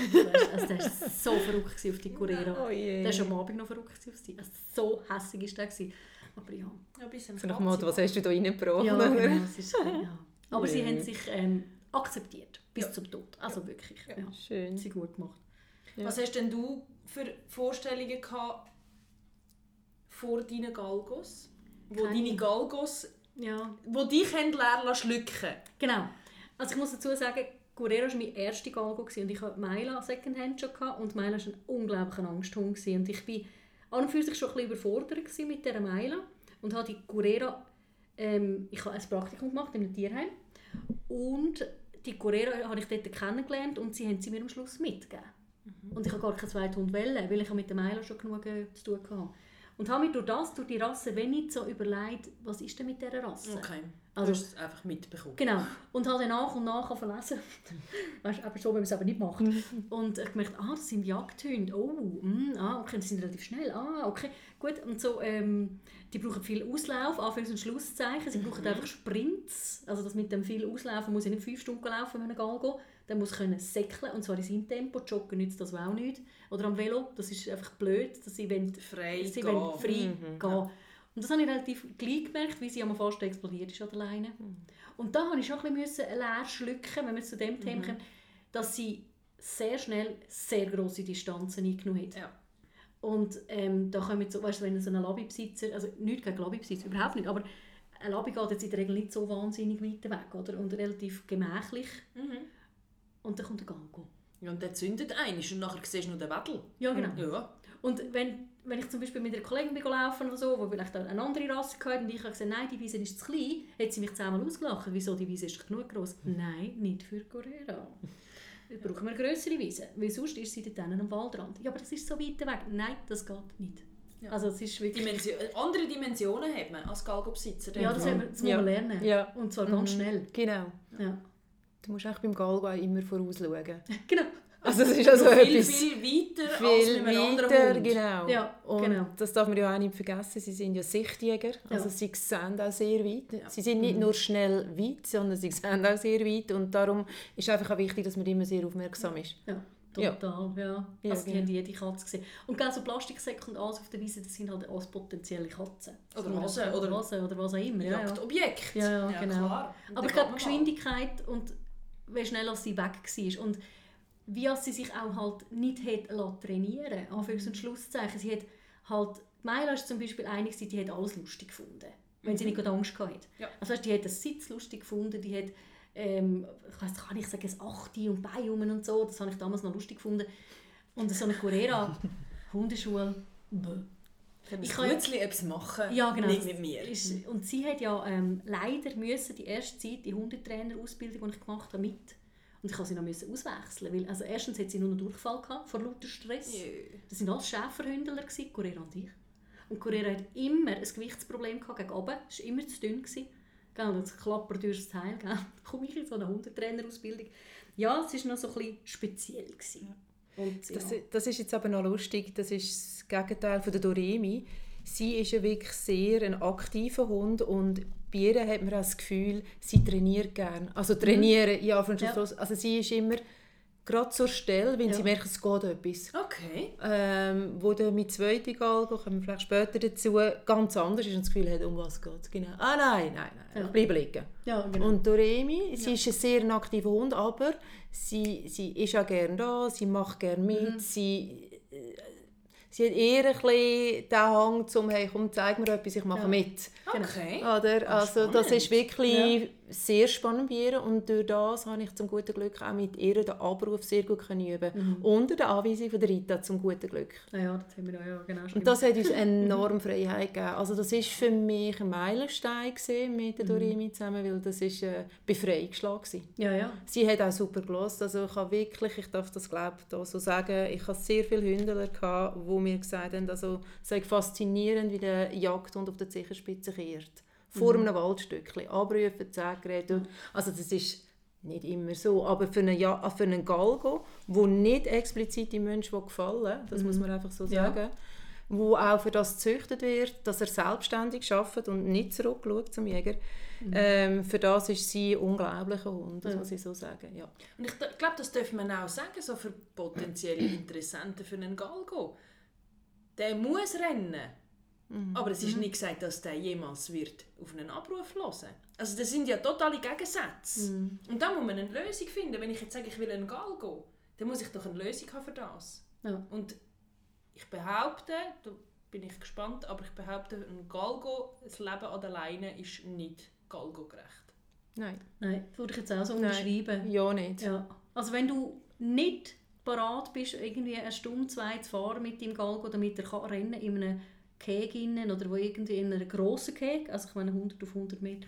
also der war so verrückt auf die Curera. Oh der war schon am Abend noch verrückt auf sie. Also so hässlich war der. Aber ja. ja so nach dem was hast du da reingebracht? Ja, genau, ist, ja. Aber sie haben sich ähm, akzeptiert, bis ja. zum Tod. Also wirklich, ja. Schön. Sie gut gemacht. Was hast denn du für Vorstellungen gehabt, vor deinen Galgos, wo Keine. deine Galgos, ja. wo dich lernen schlucken. Genau. Also ich muss dazu sagen, Guerrero war mein erster Galgo und ich hatte Maila Secondhand schon gehabt und Maila war ein unglaublicher Angsthund und ich bin an und für sich schon ein bisschen überfordert mit dieser Meile und habe die Curera, ähm, ich habe ein Praktikum gemacht in einem Tierheim und die Curera habe ich dort kennengelernt und sie haben sie mir am Schluss mitgegeben. Und ich habe gar keinen zweiten Hund wählen, weil ich mit der Meile schon genug äh, zu tun hatte. Und habe mir durch das, durch die Rasse, wenig so überlegt, was ist denn mit dieser Rasse? Okay. Also- du hast es einfach mitbekommen. Genau. Und habe dann nach und nach verlesen. weißt du, aber so, wenn man es aber nicht macht. Und ich gemerkt, ah, das sind Jagdhunde. Oh, mm, ah, okay, die sind relativ schnell. Ah, okay, gut. Und so, ähm, die brauchen viel Auslauf, Anfangs- und Schlusszeichen. Sie brauchen einfach Sprints. Also das mit dem viel Auslaufen muss ich nicht fünf Stunden laufen mit einem Galgo. Der muss können säckeln, und zwar in seinem Tempo. Joggen nützt das auch nicht. Oder am Velo, das ist einfach blöd, dass sie wollen, Frei sie gehen. wollen frei gehen. Und das habe ich relativ gleich gemerkt, wie sie am fast explodiert ist an der Leine. Und da habe ich schon ein bisschen leer schlucken, wenn wir zu dem Thema kommen, dass sie sehr schnell sehr grosse Distanzen eingenommen hat. Ja. Und ähm, da kommen so, weißt du, wenn so ein Labibesitzer, also nichts gegen Labibesitzer, überhaupt nicht, aber ein Labi geht jetzt in der Regel nicht so wahnsinnig weit weg, oder? Und relativ gemächlich. Mhm. Und dann kommt der Galgo. Ja, und der zündet ein und nachher siehst du nur den Wedel. Ja, genau. Ja. Und wenn, wenn ich zum Beispiel mit einer Kollegin bin laufen oder so, die vielleicht eine andere Rasse hatte und ich habe gesagt, nein, die Wiese ist zu klein, hat sie mich zehnmal ausgelacht. Wieso, die Wiese ist genug groß? Nein, nicht für Corera. Jetzt brauchen wir eine grössere Wiese, weil sonst ist sie dort am Waldrand. Ja, aber das ist so weit weg. Nein, das geht nicht. Ja. Also es ist wirklich... Dimension, andere Dimensionen hat man als Galgo-Besitzer. Ja, das, haben wir, das muss man lernen. Ja. Und zwar ganz schnell. Genau. Ja. Du musst eigentlich beim Galgo immer vorausschauen. Genau. Also das ist also viel, etwas... viel weiter als viel mit einem anderen weiter, Hund. genau. Ja, und genau. das darf man ja auch nicht vergessen, sie sind ja Sichtjäger, also Ja. sie sehen auch sehr weit. Ja. Sie sind nicht nur schnell weit, sondern sie sehen auch sehr weit und darum ist einfach auch wichtig, dass man immer sehr aufmerksam ist. Ja, total. Ja. Ja, also die genau. haben jede Katze gesehen. Und genau so Plastiksäcke und alles auf der Wiese, das sind halt alles potenzielle Katzen. Oder Hasen, oder- Hasen oder was auch immer. Ja, ja. Jagdobjekt. Ja, ja, genau. Klar. Aber ich glaube. Geschwindigkeit und wie schnell sie weg war. Und wie sie sich auch halt nicht hat lassen trainieren Anführungs- und Schlusszeichen. Sie hat halt, Meila ist zum Beispiel eine, die hat alles lustig gefunden. Wenn sie nicht gerade Angst hatte. Ja. Also weißt, die hat den Sitz lustig gefunden, die hat, ähm, ich weiss, kann ich sagen, ein Achti und Bein rum und so. Das habe ich damals noch lustig gefunden. Und so eine Corera Hundeschule, bäh. Ich kann ja- Gutzli etwas machen? Ja, genau. Nicht mit mir. Ist, und sie hat ja ähm, leider müssen die erste Zeit die Hundetrainerausbildung, die ich gemacht habe, mit. Und ich musste sie noch müssen auswechseln, weil also erstens hat sie nur einen Durchfall gehabt, vor lauter Stress. Jö. Das waren alles Schäferhündler, Correa und ich. Und Correa hat immer ein Gewichtsproblem gehabt gegen oben, es war immer zu dünn. Gewesen. Gell, und klappert durch das Teil. Gell. Komme ich in so eine Hundetrainerausbildung. Ja, es war noch so ein bisschen speziell. Gewesen. Und, ja. Das, das ist jetzt aber noch lustig, das ist das Gegenteil von der Doremi. Sie ist ja wirklich sehr ein aktiver Hund und bei ihr hat man das Gefühl, sie trainiert gerne. Also trainieren, ja, von Ja. also sie ist immer gerade zur Stelle, wenn Ja. sie merkt, es geht etwas. Okay. Ähm, wo dann mit zweiten Galgo, kommen wir vielleicht später dazu, ganz anders ist und das Gefühl hat, um was geht es genau. Ah nein, nein, nein, Ja. ich bleibe liegen. ja, genau. Und Doremi, sie ist ein sehr aktiver Hund, aber sie, sie ist auch gerne da, sie macht gerne mit, Mhm. sie, äh, sie hat eher ein bisschen den Hang zum «Hey, komm, zeig mir etwas, ich mache Ja. mit». Okay. Oder? Also das ist wirklich sehr spannend bei ihr und durch das habe ich zum guten Glück auch mit ihr den Abruf sehr gut können üben Mhm. Unter der Anweisung von der Rita zum guten Glück. Ah ja, das haben wir auch, ja, genau. Und das hat uns enorm Freiheit gegeben. Also das ist für mich ein Meilenstein gewesen mit der Doremi zusammen, weil das ist ein Befreiungsschlag gewesen. ja, ja. Sie hat auch super gelost. Also ich habe wirklich, ich darf das glaube da so sagen, ich habe sehr viele Hündler gehabt, die mir gesagt haben, also es sei faszinierend, wie der Jagdhund auf der Zehenspitze kehrt. Vor einem Waldstückchen, abrufen, Zähgeräte. Also das ist nicht immer so, aber für einen, ja für einen Galgo, wo nicht explizit dem Menschen gefallen das muss man einfach so Ja. sagen, wo auch für das gezüchtet wird, dass er selbstständig arbeitet und nicht zurückschaut zum Jäger. Ähm, für das ist sie ein unglaublicher Hund, das Ja. muss ich so sagen. Ja. Und ich glaube, das dürfen wir auch sagen, so für potenzielle Interessenten für einen Galgo. Der muss rennen. Aber es ist nicht gesagt, dass der jemals wird auf einen Abruf hören Also das sind ja totale Gegensätze. Und da muss man eine Lösung finden. Wenn ich jetzt sage, ich will einen Galgo, dann muss ich doch eine Lösung haben für das. Ja. Und ich behaupte, da bin ich gespannt, aber ich behaupte, ein Galgo, das Leben an der Leine ist nicht Galgo-gerecht. Nein, Nein, das würde ich jetzt auch so Nein. unterschreiben. ja nicht. Ja. Also wenn du nicht parat bist, irgendwie eine Stunde, zwei zu fahren mit dem Galgo, damit er kann rennen in einem Keg innen oder wo irgendwie in einem grossen Keg, also ich meine 100 auf 100 Meter,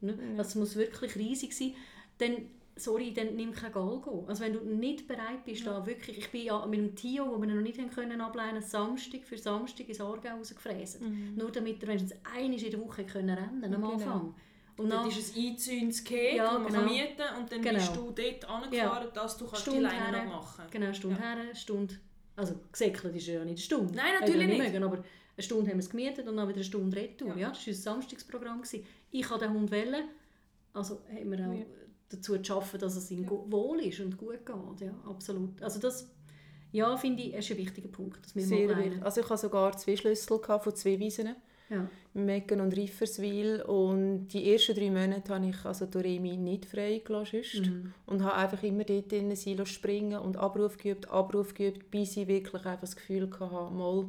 ne? das muss wirklich riesig sein, dann sorry, dann nimm kein Galgo. Also wenn du nicht bereit bist, da wirklich, ich bin ja mit dem Tio, wo wir noch nicht haben können ableinen, Samstag für Samstag ins Aargau rausgefräst. Mhm. Nur damit er wenigstens einmal in der Woche können rennen am Genau. Anfang. Und Dann dann ist ein einzäunendes Keg, Ja, man genau. kann mieten und dann Genau. bist du dort angefahren, dass du kannst die Stunde Leine her. noch machen Genau, Stunde her, eine Stunde. Also gesäckelt ist ja nicht eine Stunde. Nein, natürlich ja nicht. Mögen, aber eine Stunde haben wir es gemietet und dann wieder eine Stunde Retour. Ja. Ja. das war unser Samstagsprogramm. gewesen. Ich habe den Hund wählen. Also haben wir auch Ja. dazu zu schaffen, dass es ihm go- wohl ist und gut geht. Ja, absolut. Also das, ja, finde ich, ist ein wichtiger Punkt, dass wir Sehr wichtig. Also ich hatte sogar zwei Schlüssel von zwei Wiesen. Ja. Mecken und Rifferswil und die ersten drei Monate habe ich also Doremi nicht freigelassen sonst. Mhm. und habe einfach immer dort in Silo springen und Abruf geübt, Abruf geübt, bis ich wirklich einfach das Gefühl hatte, mal,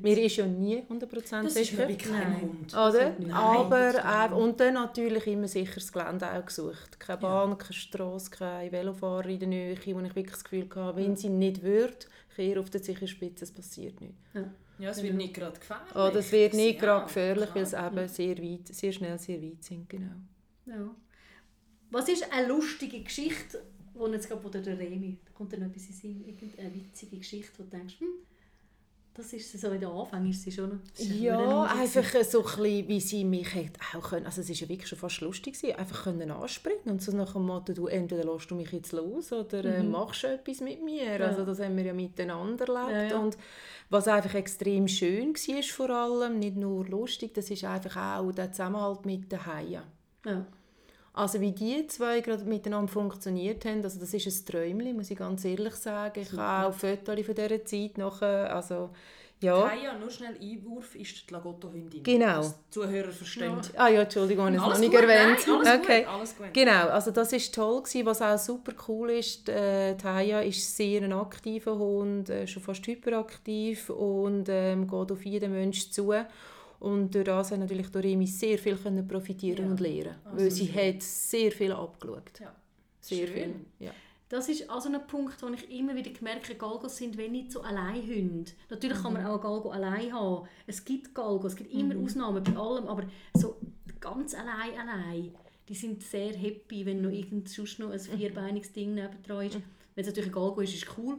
mir ist ja nie 100% Das ist sicher. wie kein Nein. Hund. Oder? Nein, Aber das äh, und dann natürlich immer sicheres Gelände auch gesucht. Keine Bahn, keine Strasse, keine Velofahrer in der Nähe, wo ich wirklich das Gefühl hatte, wenn sie nicht würde, kehre auf der sicheren Spitze, es passiert nicht. Ja, es wird nicht gerade gefährlich. Oh, das wird nicht Ja, gerade gefährlich, weil es eben sehr, weit, sehr schnell sehr weit sind. Genau. Ja. Was ist eine lustige Geschichte, wo jetzt gerade oder der Remi, da kommt noch etwas in Sinn, irgendeine witzige Geschichte, wo du denkst, hm, das ist so in den Anfang, ist sie schon Ja, einfach so ein wie sie mich hat auch können, also es ist ja wirklich schon fast lustig gewesen, einfach können anspringen und so nach dem Motto, du entweder lässt du mich jetzt los oder äh, machst du etwas mit mir. Ja. Also das haben wir ja miteinander erlebt Ja, ja. und was einfach extrem schön war vor allem, nicht nur lustig, das ist einfach auch der Zusammenhalt mit den Haien. Ja. Also wie die zwei gerade miteinander funktioniert haben, also das ist ein Träumchen, muss ich ganz ehrlich sagen. Ich habe auch Fotos von dieser Zeit nachher, also ja. Kaya, nur schnell Einwurf, ist die Lagotto-Hündin. Genau. Die Zuhörer verstehen. Ah ja, Entschuldigung, ich habe es noch nicht gut, erwähnt. Nein, alles okay. gut, alles gut. Genau, also das ist toll gewesen. Was auch super cool ist, äh, Taya ist sehr ein aktiver Hund, äh, schon fast hyperaktiv und ähm, geht auf jeden Menschen zu. Und durch das hat natürlich Doremi sehr viel können profitieren Ja. und lernen, Ah, weil sie schön. hat sehr viel abgeschaut. Ja. Sehr Schön. viel. Ja. Das ist also ein Punkt, wo ich immer wieder gemerkt habe, Galgos sind wenn nicht so Alleinhunde. Natürlich kann Mhm. man auch einen Galgo allein haben. Es gibt Galgos, es gibt immer Ausnahmen bei allem, aber so ganz allein, allein, die sind sehr happy, wenn noch irgend sonst noch ein Mhm. vierbeiniges Ding nebendran ist. Wenn es natürlich ein Galgo ist, ist es cool.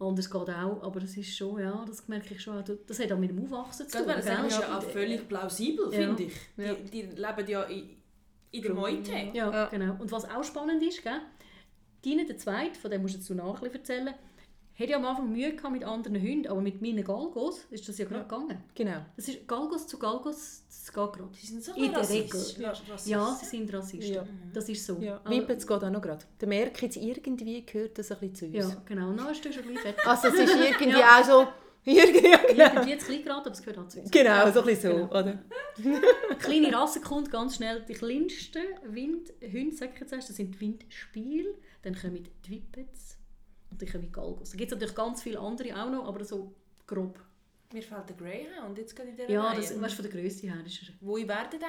Anders geht auch, aber das ist schon, ja, das merke ich schon. auch. Das hat auch mit dem Aufwachsen zu tun. das ist ja auch völlig plausibel, Ja. finde ich. Die, Ja. die leben ja in, in der Meute. Ja, Ja. genau. Und was auch spannend ist, gell? Dine, der Zweite, von dem musst du jetzt nachher ein bisschen erzählen, hat ja am Anfang Mühe gehabt mit anderen Hunden, aber mit meinen Galgos ist das ja gerade gegangen. Genau. Das ist Galgos zu Galgos, das geht gerade. Die sind so In der rassistisch. Regel. Ja, sie sind Rassisten. Ja. Das ist so. Ja. Wimpens geht auch noch gerade. Der merkt jetzt irgendwie, gehört das ein bisschen zu uns. Ja, genau. Dann ist du schon gleich fertig. Also es ist irgendwie auch so... Irgendwie, ja, genau. Irgendwie jetzt gleich gerade, aber es gehört auch zu uns. Genau, so ein bisschen so, Genau. oder? Kleine Rasse kommt ganz schnell. Die kleinsten Windhunde, sag ich jetzt erst, das sind Windspiel. Dann kommen die Whippets und kommen die Galgos. Da gibt es natürlich ganz viele andere auch noch, aber so grob. Mir fällt der Greyhound jetzt gerade in dieser Ja, Reihe. das, weißt, du, von der Größe her ist Wo werden der?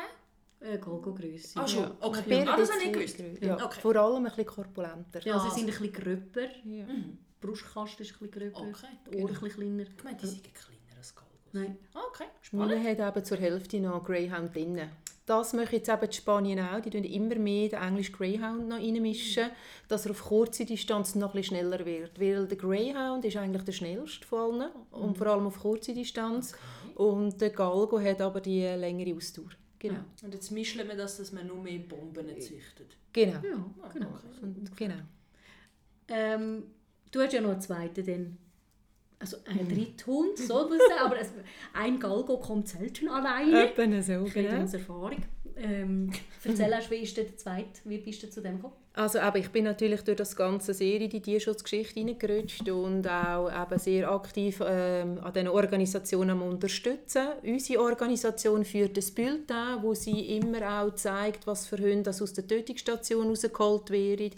er äh, Galgo-Größe. Ah, schon. Ja. Okay. Ah, das habe ich gewusst. Ja, Okay. vor allem ein bisschen korpulenter. Ja, sie sind ein bisschen gröber. Ja. Mhm. Die Brustkasten ist ein bisschen gröber. Okay. Die Ohren ein bisschen kleiner. Ich meine, die sind kleiner als Galgos. Nein. Ah, Okay, spannend. Meine hat eben zur Hälfte noch Greyhound drin. Das möchte jetzt eben die Spanien auch. Die tun immer mehr den englischen Greyhound noch reinmischen, dass er auf kurze Distanz noch ein schneller wird. Weil der Greyhound ist eigentlich der schnellste von allen und vor allem auf kurze Distanz. Und der Galgo hat aber die längere Ausdauer. Genau. Und jetzt mischen wir das, dass man nur mehr Bomben züchtet. Genau. Ja, genau. okay. Und, genau. Ähm, du hast ja noch einen zweiten. Also ein. Dritthund, so sagen, aber es, ein Galgo kommt selten alleine. Etwa so, Ich genau. aus Erfahrung. Ähm, erzähl erst, wie ist denn der zweite, wie bist du zu dem gekommen? Also eben, ich bin natürlich durch das ganze sehr in die Tierschutzgeschichte hineingerutscht und auch eben sehr aktiv ähm, an diesen Organisationen am unterstützen. Unsere Organisation führt ein Bild an, wo sie immer auch zeigt, was für Hunde aus der Tötungsstation rausgeholt werden.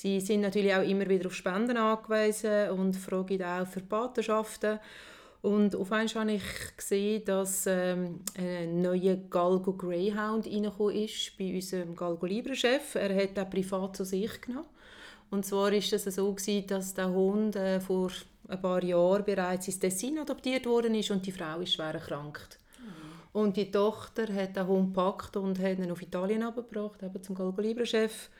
Sie sind natürlich auch immer wieder auf Spenden angewiesen und fragen auch für Patenschaften. Und auf einmal habe ich gesehen, dass ähm, ein neuer Galgo Greyhound reingekommen ist bei unserem Galgo Libre-Chef. Er hat den privat zu sich genommen Und zwar war es so, gewesen, dass der Hund äh, vor ein paar Jahren bereits ins Tessin adoptiert worden ist und die Frau ist schwer erkrankt. Und die Tochter hat den Hund gepackt und hat ihn auf Italien abgebracht, eben zum Galgolibre-Chef.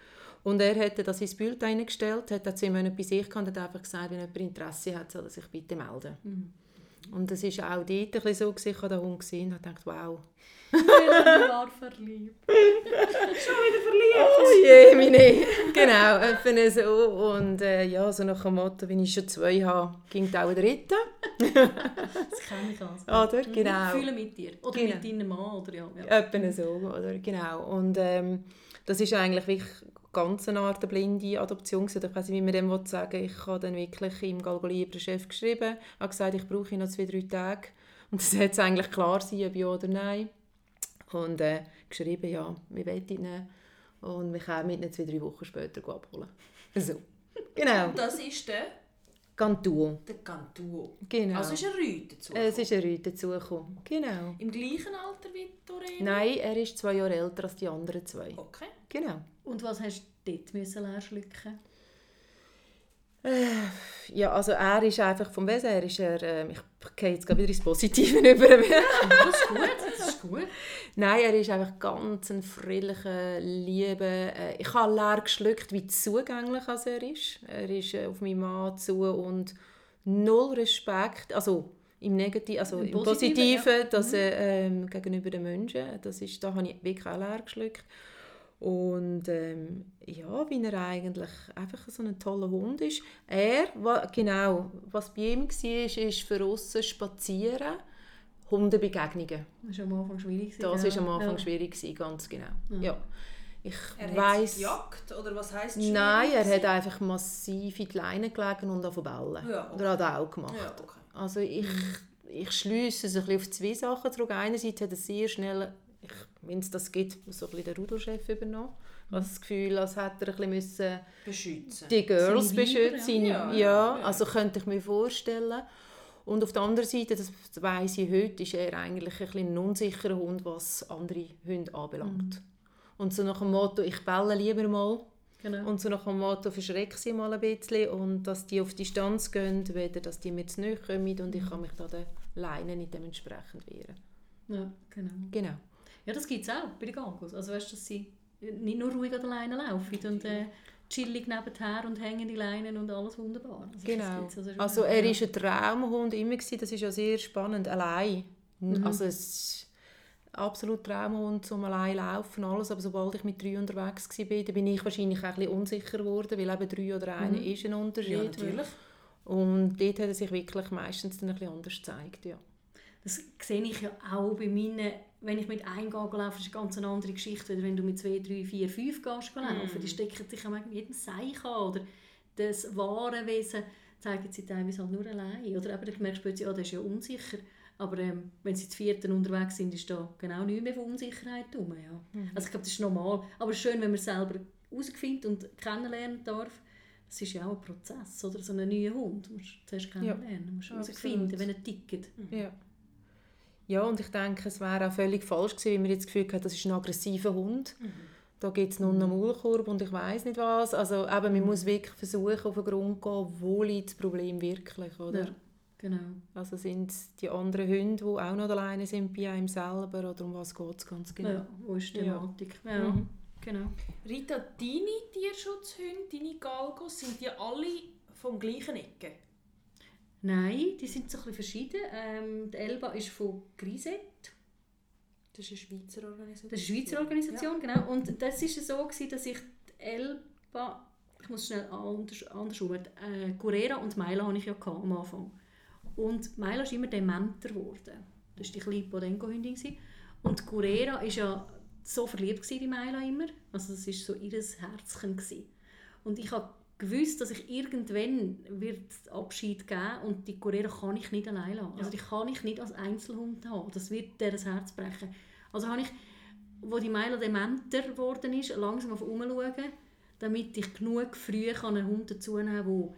Und er hat das ins Bild eingestellt, hat zwei Monate bei sich gehabt und hat einfach gesagt, wenn jemand Interesse hat, soll er sich bitte melden. Mhm. Und das war auch dort ein bisschen so, gewesen. ich habe den Hund gesehen und habe gedacht, wow. Ich war verliebt. Schon wieder verliebt. Oh je, meine. genau, etwa so. Und äh, ja, so nach dem Motto, wenn ich schon zwei habe, ging auch der dritte. das kenne ich also. Oder? Genau. Ich fühle mit dir. Oder Genau. mit deinem Mann. Oder ja. ja. Etwa so, oder? Genau. Und ähm, das ist eigentlich wirklich ganz eine Art eine blinde Adoption gewesen. Ich weiß nicht, wie man dem sagen will. Ich habe dann wirklich im Galgolibre-Chef geschrieben, habe gesagt, ich brauche noch zwei, drei Tage. Und das hätte eigentlich klar sein, ob ja oder nein. Und äh, geschrieben, ja, wir wollen ihn nehmen. Und wir kommen ihn zwei, drei Wochen später abholen. So. Genau. Und das ist der, Gantuo. der Gantuo. Genau. Also ist ein Reuter dazu. es ist eine Rüte dazugekommen. Genau. Im gleichen Alter wie Toreno? Nein, er ist zwei Jahre älter als die anderen zwei. Okay. Genau. Und was hast du dort müssen leer schlucken? Ja, also er ist einfach vom Wesen her, ist er, ähm, ich gehe jetzt gerade wieder ins Positive über. Das ist gut, das ist gut. Nein, er ist einfach ganz ein fröhlicher, lieber. Äh, ich habe leer geschluckt, wie zugänglich als er ist. Er ist äh, auf meinen Mann zu und null Respekt, also im Negativen, also Im Positiven, Positiven, ja. dass ähm, gegenüber den Menschen, das ist, da habe ich wirklich auch leer geschluckt. Und ähm, ja, wie er eigentlich einfach so ein toller Hund ist. Er, wa, genau, was bei ihm war, ist für uns spazieren, Hundebegegnungen. Das war am Anfang schwierig. Das war am Anfang ja. schwierig, gewesen, ganz genau. Ja. Ja. Ich Er weiss, hat Jagd, oder was heisst Nein, er hat einfach massiv in die Leine gelegen und zu bellen. Ja, okay. Oder hat er auch gemacht. Ja, okay. Also ich, ich schließe es ein bisschen auf zwei Sachen zurück. Einerseits hat er sehr schnell, ich, wenn es das gibt, so ein bisschen den Rudelchef übernommen. Ich habe das Gefühl, als hätte er ein bisschen müssen Beschützen. die Girls Weiber, beschützen. ja. Ja, also könnte ich mir vorstellen. Und auf der anderen Seite, das weiss ich heute, ist er eigentlich ein, bisschen ein unsicherer Hund, was andere Hunde anbelangt. Und so nach dem Motto, ich belle lieber mal. Genau. Und so nach dem Motto, verschrecke sie mal ein bisschen und dass die auf Distanz gehen, weder dass die mir zu nahe kommen und ich kann mich da den Leinen nicht dementsprechend wehren. ja, genau. Genau. Ja, das gibt es auch bei den Galgos. Also weißt dass sie nicht nur ruhig an der Leine laufen und äh, chillig nebenher und hängen die Leinen und alles wunderbar. Also, Genau. Also ja. er ist ein Traumhund immer gewesen, das ist ja sehr spannend, allein. Also es ist absolut Traumhund zum allein laufen alles, aber sobald ich mit drei unterwegs war, bin ich wahrscheinlich auch ein bisschen unsicher geworden, weil eben drei oder eine ist ein Unterschied. Ja, natürlich. Und dort hat er sich wirklich meistens dann ein bisschen anders gezeigt, ja. Das sehe ich ja auch bei meinen, wenn ich mit einem Gagel laufe, ist eine ganz andere Geschichte, als wenn du mit zwei, drei, vier, fünf gehst laufen. Die stecken sich an jedem Seich an oder das wahre Wesen zeigen sie teilweise halt nur allein. Oder eben, du merkst plötzlich, ja, das ist ja unsicher. Aber ähm, wenn sie zu vierten unterwegs sind, ist da genau nichts mehr von Unsicherheit drum. Ja. Also ich glaube, das ist normal. Aber es schön, wenn man es selber herausfindet und kennenlernen darf. Das ist ja auch ein Prozess, oder? So einen neuen Hund. Du musst zuerst kennenlernen, du musst Absolut. herausfinden, wenn er tickt. Ja. Ja, und ich denke, es wäre auch völlig falsch gewesen, wenn man jetzt das Gefühl hat, das ist ein aggressiver Hund. Da gibt es nur einen Maulkorb und ich weiß nicht was. Also eben, man muss wirklich versuchen, auf den Grund zu gehen, wo liegt das Problem wirklich, oder? Ja, genau. Also sind es die anderen Hunde, die auch noch alleine sind bei einem selber, oder um was geht es ganz genau? Ja, wo ist die Ja. Thematik? Ja, Mhm. genau. Rita, deine Tierschutzhunde, deine Galgos, sind die alle vom gleichen Ecke? Nein, die sind so ein bisschen verschieden. Ähm, die Elba ist von Griset. Das ist eine Schweizer Organisation. Das ist eine Schweizer Organisation, genau. Und das war so, gewesen, dass ich die Elba, ich muss schnell anders, andersrum, äh, Gurera und Maila hatte ich ja am Anfang. Und Maila ist immer dementer geworden. Das war die kleine Podenco-Hündin. Und Gurera ist ja so verliebt in Maila immer. Also das war so ihr Herzchen. Gewesen. Und ich habe gewusst, dass ich irgendwann wird Abschied geben und die Gurera kann ich nicht allein lassen. Also die kann ich nicht als Einzelhund haben. Das wird der das Herz brechen. Also habe ich, wo die Maila dementer geworden ist, langsam auf umschauen, damit ich genug früh kann einen Hund dazu nehmen kann, der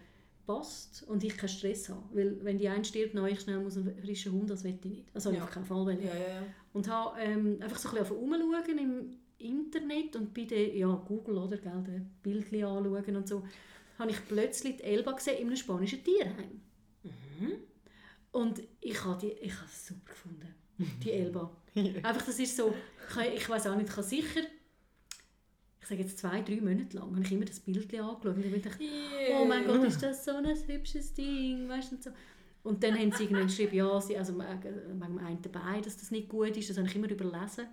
passt und ich keinen Stress habe. Weil wenn die eine stirbt, neu ich schnell muss ein frischer Hund, das will ich nicht. Also Ja. auf keinen Fall. Ja, ja, ja. Und habe ähm, einfach so ein bisschen umschauen im Internet und bei den, ja, Google oder, gell, den Bildchen anschauen und so. habe ich plötzlich die Elba gesehen in einem spanischen Tierheim. Mhm. Und ich habe die, ich habe es super gefunden, die Elba. Einfach, das ist so, ich, ich weiß auch nicht, ich habe sicher, ich sage jetzt zwei, drei Monate lang, habe ich immer das Bild angeschaut und ich dachte, oh mein Gott, ist das so ein hübsches Ding, weißt und so. Und dann haben sie irgendwann geschrieben, ja, sie, also wegen dem einen Bein, dass das nicht gut ist, das habe ich immer überlesen.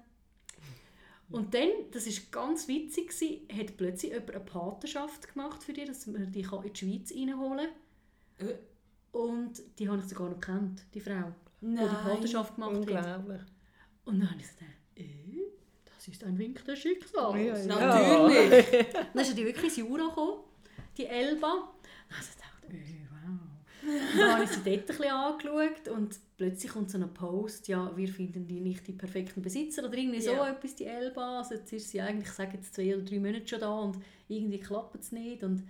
Und dann, das war ganz witzig, gewesen, hat plötzlich jemand eine Patenschaft gemacht für die, dass man die in die Schweiz reinholen kann. Äh. Und die habe ich sogar noch kennt, die Frau, die die Nein. Patenschaft gemacht hat. Unglaublich. Und dann habe ich gedacht, äh, das ist ein Wink des Schicksals. Ja, ja. Natürlich. Dann ist die wirklich ins Jura gekommen, die Elba. Dann habe ich gedacht, äh, wow. Dann habe ich sie dort ein bisschen angeschaut und plötzlich kommt so ein Post, ja, wir finden die nicht die perfekten Besitzer oder irgendwie so Ja. etwas, die Elba. Also jetzt ist sie eigentlich, ich sage jetzt zwei oder drei Monate schon da und irgendwie klappt es nicht. Und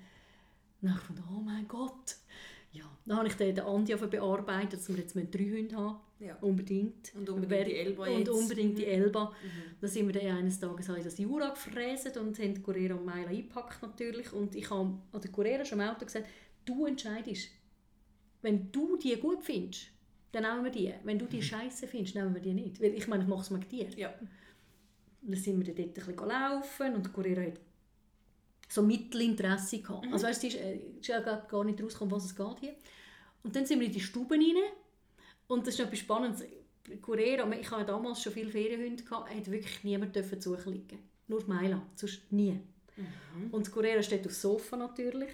dann habe ich gedacht, oh mein Gott. Ja, dann habe ich den, Andi bearbeitet, dass wir jetzt mit drei Hunde haben. Ja. Unbedingt. Und unbedingt die Elba Und jetzt. unbedingt die Mhm. Elba. Dann sind wir dann eines Tages ich das Jura gefräset und haben die Correra und Meila eingepackt natürlich. Und ich habe an der Correra schon im Auto gesagt, du entscheidest. Wenn du die gut findest, dann nehmen wir die. Wenn du die scheiße findest, nehmen wir die nicht. Weil ich meine, ich mache es mit dir. Ja. Dann sind wir dort ein bisschen laufen und die Correra hat so Mittelinteresse gehabt. Also weißt sie ist, äh, ist ja gar nicht rausgekommen, was es geht hier. Und dann sind wir in die Stube rein und das ist etwas Spannendes. Correra, ich hatte damals schon viele Ferienhunde, gehabt, hat wirklich niemand dürfen zu suchen liegen. Nur Meila, sonst nie. Und Correra steht aufs Sofa natürlich.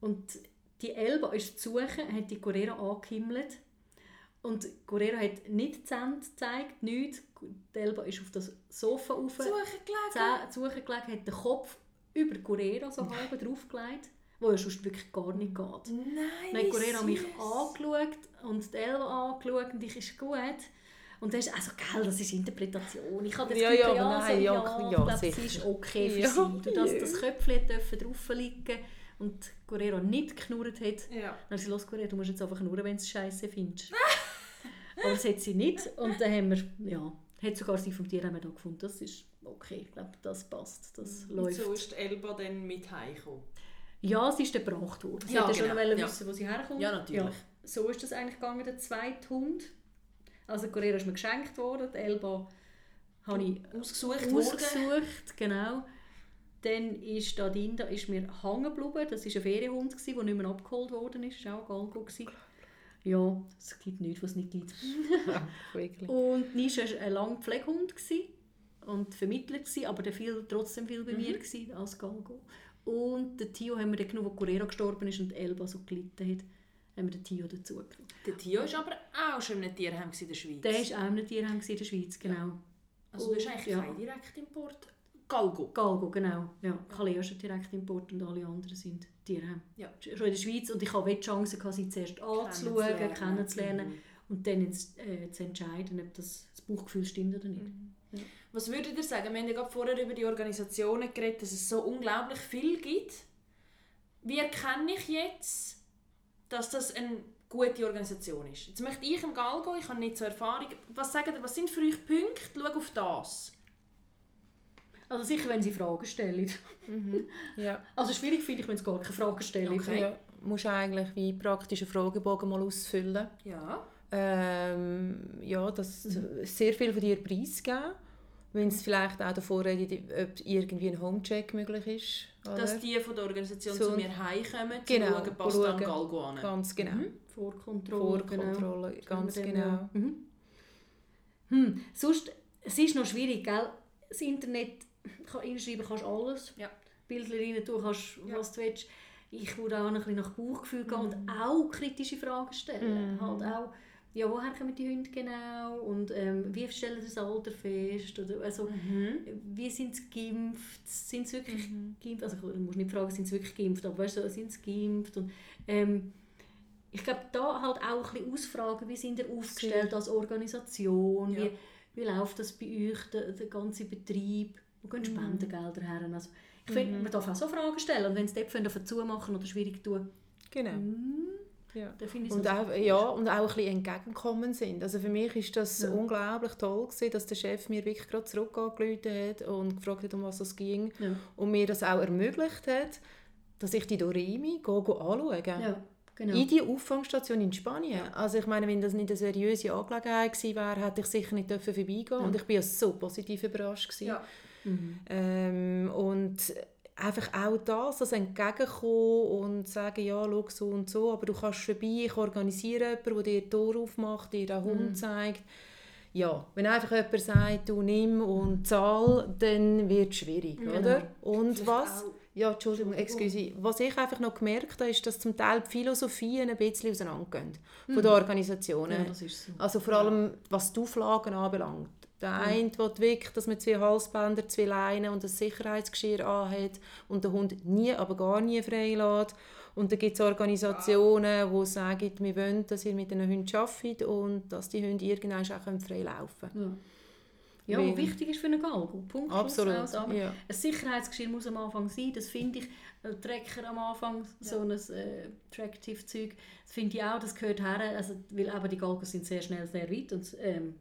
Und die Elba ist zu suchen, hat die Correra angehimmelt. Und Correra hat nicht die Zähne gezeigt, nichts. Die Elba ist auf das Sofa rauf. Suchen gelegen. Hat den Kopf über Correra so halb draufgelegt, wo ja sonst wirklich gar nicht geht. Nein, Dann hat wie Correra mich angeschaut und die Elva angeschaut und ich ist gut. Und dann ist also, gell, das ist Interpretation. Ich habe das Ja, Gefühl, ja, aber nein, so, ja, ja, ja, glaube, es ist okay für Ja. sie. Durch das Ja. das Köpfchen drauf liegen und Correra nicht geknurrt hat, Ja. dann habe ich los, Correra, du musst jetzt einfach knurren, wenn du es scheiße findest. aber das hat sie nicht und dann haben wir, ja, hat sogar sie vom Tierheim da gefunden, das ist okay, ich glaube, das passt, das Und läuft. so ist Elba dann mit heimgekommen. Ja, sie ist dann gebracht worden. Sie Ja, ja, schon genau, genau. ja. wissen, wo sie herkommt. Ja, natürlich. So ist das eigentlich gegangen, der zweite Hund. Also Correa ist mir geschenkt worden, die Elba habe ich Ausgesucht ausgesucht, genau. Dann ist da drin, da ist mir hängen geblieben. Das war ein Ferienhund, der nicht mehr abgeholt worden ist. Das war auch ein Galgo. Ja, es gibt nichts, was es nicht gibt. Und Nisha war ein langer Pflegehund und Vermittler, gewesen, aber der viel, trotzdem viel bei mir gewesen, als Galgo. Und den Tio haben wir dann genommen, wo Correa gestorben ist und Elba so gelitten hat, haben wir den Tio dazu genommen. Der Tio war aber auch schon in einem Tierheim in der Schweiz. Der war auch in einem Tierheim in der Schweiz, genau. also du hast eigentlich Ja. kein Direktimport. Galgo. Galgo, genau. Ja, Kalea ist ein Direktimport und alle anderen sind Tierheim. Ja. Schon in der Schweiz und ich hatte die Chance, gehabt, sie zuerst anzuschauen, Kennenzulernen. kennenzulernen Mhm. und dann jetzt, äh, zu entscheiden, ob das, das Bauchgefühl stimmt oder nicht. Was würdet ihr sagen? Wir haben ja gerade vorher über die Organisationen geredet, dass es so unglaublich viel gibt. Wie erkenne ich jetzt, dass das eine gute Organisation ist? Jetzt möchte ich im Galgo, ich habe nicht so Erfahrung. Was ihr, was sind für euch Punkte? Schau auf das. Also sicher, wenn sie Fragen stellen. Ja. Also schwierig finde ich, wenn sie gar keine Fragen stellen. Okay. Ja, du musst eigentlich wie praktischen Fragebogen mal ausfüllen. Ja. Ähm, ja, das sehr viel von dir preisgeben. Wenn es vielleicht auch davor redet, ob irgendwie ein Homecheck möglich ist. Oder? Dass die von der Organisation So- zu mir heimkommen, Genau, zu schauen, passt schauen. Galgo an. Ganz genau. Mhm. Vorkontrolle. Vorkontrolle, Genau. ganz genau. Mhm. Hm. Sonst, es ist noch schwierig, gell? Das Internet, kann reinschreiben kannst du alles. Ja. Bilder rein, du kannst, Ja. was du willst. Ich würde auch ein bisschen nach Bauchgefühl gehen und auch kritische Fragen stellen. Mhm. Halt auch, ja, woher kommen die Hunde genau? Und ähm, wie stellen sie das Alter fest? Oder, also, Mhm. wie sind sie geimpft? Sind sie wirklich geimpft? Also, du musst nicht fragen, sind sie wirklich geimpft, aber weißt du, sind sie geimpft? Und, ähm, ich glaube, da halt auch ein bisschen ausfragen, wie sind ihr aufgestellt als Organisation? Ja. Wie, wie läuft das bei euch, der, der ganze Betrieb? Wo gehen Spendengelder her? Also, ich finde, man darf auch so Fragen stellen. Und wenn sie dort zumachen oder schwierig tun, Genau. hm, Ja. es Und also- auch, ja, und auch ein bisschen entgegenkommen sind. Also für mich ist das Ja. unglaublich toll gewesen, dass der Chef mir wirklich gerade zurück angerufen hat und gefragt hat, um was es ging Ja. und mir das auch ermöglicht hat, dass ich die Doremi anschaue. Ja, genau. In die Auffangstation in Spanien. Also ich meine, wenn das nicht eine seriöse Angelegenheit gewesen wäre, hätte ich sicher nicht dürfen vorbeigehen Und ich bin ja so positiv überrascht. Gewesen. Ja. Ähm, und einfach auch das, das entgegenkommen und sagen, ja, schau so und so, aber du kannst vorbei, ich organisiere jemanden, der dir die Tür aufmacht, dir den Hund zeigt. Ja, wenn einfach jemand sagt, du nimm und zahl, dann wird es schwierig, Genau. oder? Und Vielleicht was... auch- Ja, Entschuldigung, excuse. Was ich einfach noch gemerkt habe, ist, dass zum Teil die Philosophien ein bisschen auseinandergehen von den Organisationen. ja, das ist so. Also vor allem, was die Auflagen anbelangt. Der eine will wirklich, dass man zwei Halsbänder, zwei Leinen und ein Sicherheitsgeschirr anhat und den Hund nie, aber gar nie freilässt. Und dann gibt es Organisationen, die sagen, wir wollen, dass ihr mit den Hunden arbeitet und dass die Hunde irgendwann auch frei laufen können. Ja. Ja, wichtig ist für einen Galgo. Punkt, Absolut, aus. Aber ja. Ein Sicherheitsgeschirr muss am Anfang sein, das finde ich. Ein Trecker am Anfang, so ein äh, Tractive-Zeug, das finde ich auch, das gehört her, also, weil eben die Galgos sind sehr schnell sehr weit und, ähm,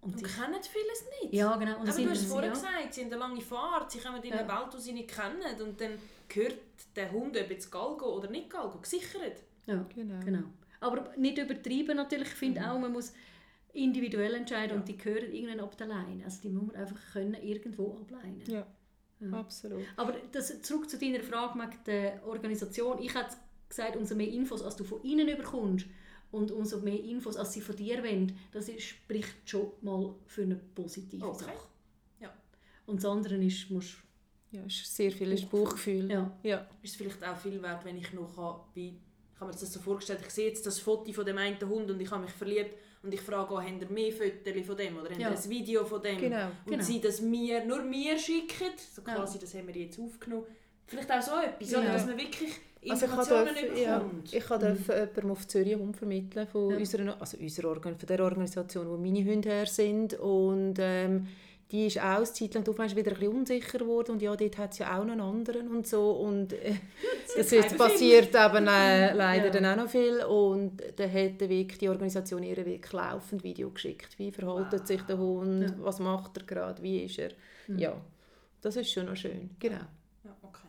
und Und sie- kennen vieles nicht. ja, genau. Und Aber du hast es vorher ja. gesagt, sie haben eine lange Fahrt, sie kommen in eine Ja. Welt, die sie nicht kennen und dann gehört der Hund, ob jetzt Galgo oder nicht Galgo, gesichert. Ja, Genau. genau. Aber nicht übertrieben natürlich. Ich finde auch, man muss individuell entscheiden und die gehören irgendwann ab der Leine. Also die muss man einfach können irgendwo ableinen. Ja, absolut. Aber das, zurück zu deiner Frage mit der Organisation. Ich hätte gesagt, umso mehr Infos, als du von ihnen bekommst und umso mehr Infos, als sie von dir wollen, das ist, spricht schon mal für eine positive Okay. Sache. Ja. Und das andere ist, musst, Ja, es ist sehr viel ein Bauchgefühl. ja, Ja. Ist es vielleicht auch viel wert, wenn ich noch kann, bei, ich habe mir das so vorgestellt, ich sehe jetzt das Foto von dem einen Hund und ich habe mich verliebt und ich frage auch, haben ihr mehr Fotos von dem oder haben Ja. ihr ein Video von dem? Genau. Und Genau. sie das mir, nur mir schicken, so Ja. quasi, das haben wir jetzt aufgenommen. Vielleicht auch so etwas, Ja. oder? dass man wirklich Also ich durfte, ja, ich durfte jemandem auf Zürich Hund vermitteln von, Ja. unserer, also unserer Organ, von der Organisation, wo meine Hunde her sind. Und ähm, die ist auch eine Zeit lang wieder ein bisschen unsicher geworden und ja, dort hat es ja auch noch einen anderen und so. Und äh, das ist passiert eben äh, leider Ja. dann auch noch viel. Und dann hat der Weg, die Organisation ihr wirklich laufend Video geschickt, wie verhält sich der Hund, Ja. was macht er gerade, wie ist er, ja, das ist schon noch schön, genau. Ja, okay.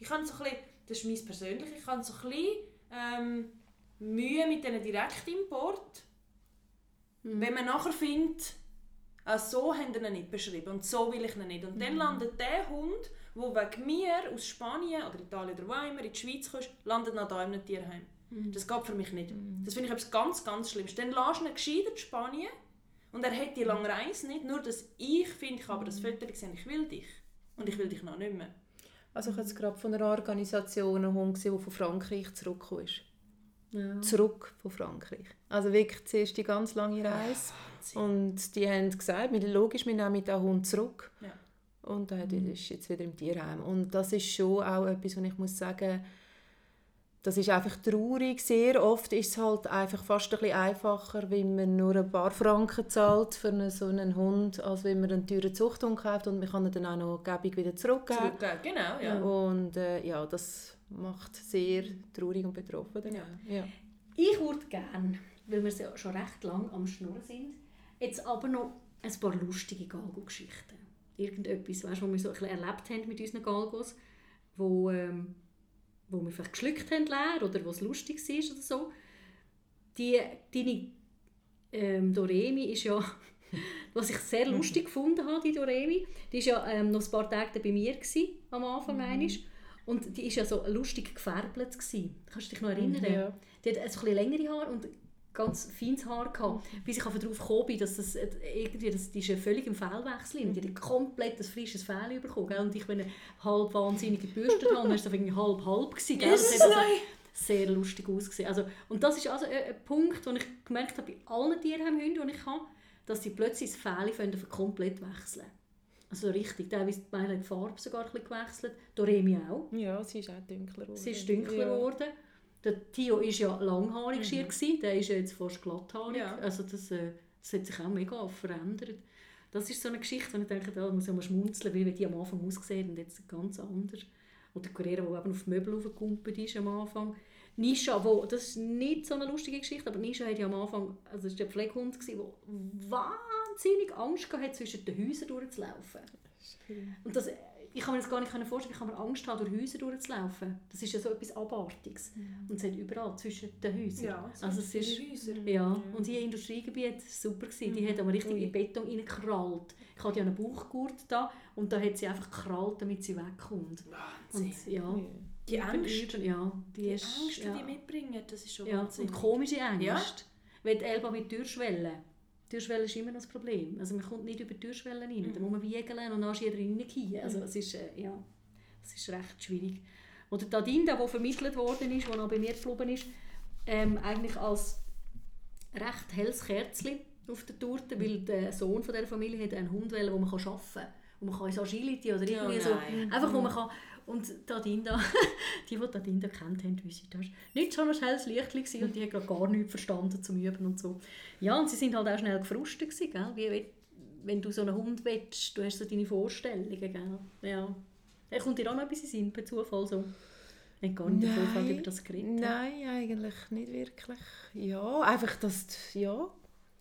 Ich habe so ein bisschen, das ist mein persönlich, ich habe so ein bisschen ähm, Mühe mit diesen Direktimport. Wenn man nachher findet, ah, so haben wir ihn nicht beschrieben und so will ich ihn nicht. Und dann landet der Hund, der wegen mir aus Spanien oder Italien oder wo immer in die Schweiz kommt, landet noch da in einem Tierheim. Das geht für mich nicht. Das finde ich etwas ganz, ganz Schlimmes. Dann lässt du ihn gescheiter in Spanien und er hat die lange Reise nicht, nur dass ich finde, ich habe das Foto gesehen, ich will dich. Und ich will dich noch nicht mehr. Also ich habe jetzt gerade von einer Organisation einen Hund gesehen, der von Frankreich zurückgekommen ist. ja. Zurück von Frankreich. Also wirklich zuerst die ganz lange Reise. Und die haben gesagt, logisch, wir nehmen den Hund zurück. Ja. Und er ist jetzt wieder im Tierheim. Und das ist schon auch etwas, was ich muss sagen, das ist einfach traurig. Sehr oft ist es halt einfach fast ein bisschen einfacher, wenn man nur ein paar Franken zahlt für einen, so einen Hund, als wenn man einen teuren Zuchthund kauft und man kann ihn dann auch noch gäbig wieder zurückgeben. Zurückgeben, genau, ja. Und äh, ja, das macht sehr traurig und betroffen. dann. Ja. Ja. Ich würde gerne, weil wir ja schon recht lang am Schnurren sind, jetzt aber noch ein paar lustige Galgo-Geschichten. Irgendetwas, weißt, was wir so ein bisschen erlebt haben mit unseren Galgos, wo, ähm, wo wir vielleicht geschluckt haben leer oder was lustig war oder so. Die, deine ähm, Doremi ist ja, was ich sehr lustig gefunden habe, die Doremi, die war ja ähm, noch ein paar Tage bei mir gewesen, am Anfang mhm. und die war ja so lustig gefärbelt. Gewesen. Kannst du dich noch erinnern? Ja. Die hat ein bisschen längere Haare und ganz feines Haar gehabt, bis ich darauf gekommen bin, dass das äh, irgendwie, das, ist völlig im Fellwechsel. Die hat komplett ein frisches Fell bekommen. Gell? Und ich bin halb wahnsinnig gebürstet habe, dann war es irgendwie halb halb gewesen. Gell? Das hat also sehr lustig ausgesehen. Also, und das ist also ein, ein Punkt, wo ich gemerkt habe, bei allen Tierheimhunden, die ich habe, dass sie plötzlich das Fell komplett wechseln. Also richtig, teilweise die Farbe sogar ein bisschen gewechselt. Doremi auch. Ja, sie ist auch dunkler geworden. Sie ist dunkler ja. Der Tio war ja langhaarig, mhm. gewesen, der ist ja jetzt fast glatthaarig. Ja. Also das, äh, das hat sich auch mega verändert. Das ist so eine Geschichte, wo ich denke, da muss ich mal schmunzeln, weil die am Anfang ausgesehen und jetzt ganz anders. Oder Guerrero, der eben auf die Möbel aufgekumpelt ist am Anfang. Nisha, wo, das ist nicht so eine lustige Geschichte, aber Nisha hat ja am Anfang, also das war der Pflegehund, der wahnsinnig Angst hatte, zwischen den Häusern durchzulaufen. Und das, ich kann mir das gar nicht vorstellen, ich kann mir Angst haben, durch Häuser durchzulaufen. Das ist ja so etwas Abartiges. Und es hat überall zwischen den Häusern. Ja, so also es ist, Häuser. ja. und hier im Industriegebiet super. Gewesen. Die hat aber richtig Ui. in Beton reingekrallt. Ich hatte ja einen Bauchgurt da und da hat sie einfach gekrallt, damit sie wegkommt. Wahnsinn. Und ja, Die Ängste, ja, die, die ist, Ängste, ja. die mitbringen, das ist schon Ja, Wahnsinn. und komische Ängste. Ja. Wenn die Elba mit Türschwellen. Die Türschwelle ist immer noch das Problem. Also man kommt nicht über die Türschwellen rein. Mhm. Da muss man wiegeln und dann ist jeder reingehen. Also es ist, äh, ja, es ist recht schwierig. Oder die Adinda, die vermittelt worden ist, die noch bei mir geblieben ist, ähm, eigentlich als recht helles Kerzchen auf der Torte, weil der Sohn von dieser Familie hat einen Hund, wollen, wo man arbeiten kann. Wo man kann ins Agility oder Ja, irgendwie so... nein. Einfach wo man kann... Und die Adinda, die, die die Adinda kennt haben, wissen, das nicht so ein helles Licht gewesen und die hat gerade gar nichts verstanden zum Üben und so. Ja, und sie sind halt auch schnell gefrustet gewesen, gell? Wie, wenn du so einen Hund willst, du hast so deine Vorstellungen, gell? Ja. Hey, kommt dir auch noch etwas in Sinn, per Zufall so? Ich habe gar nicht im Vorfeld über das geredet. Nein, eigentlich nicht wirklich. Ja, einfach, dass, ja,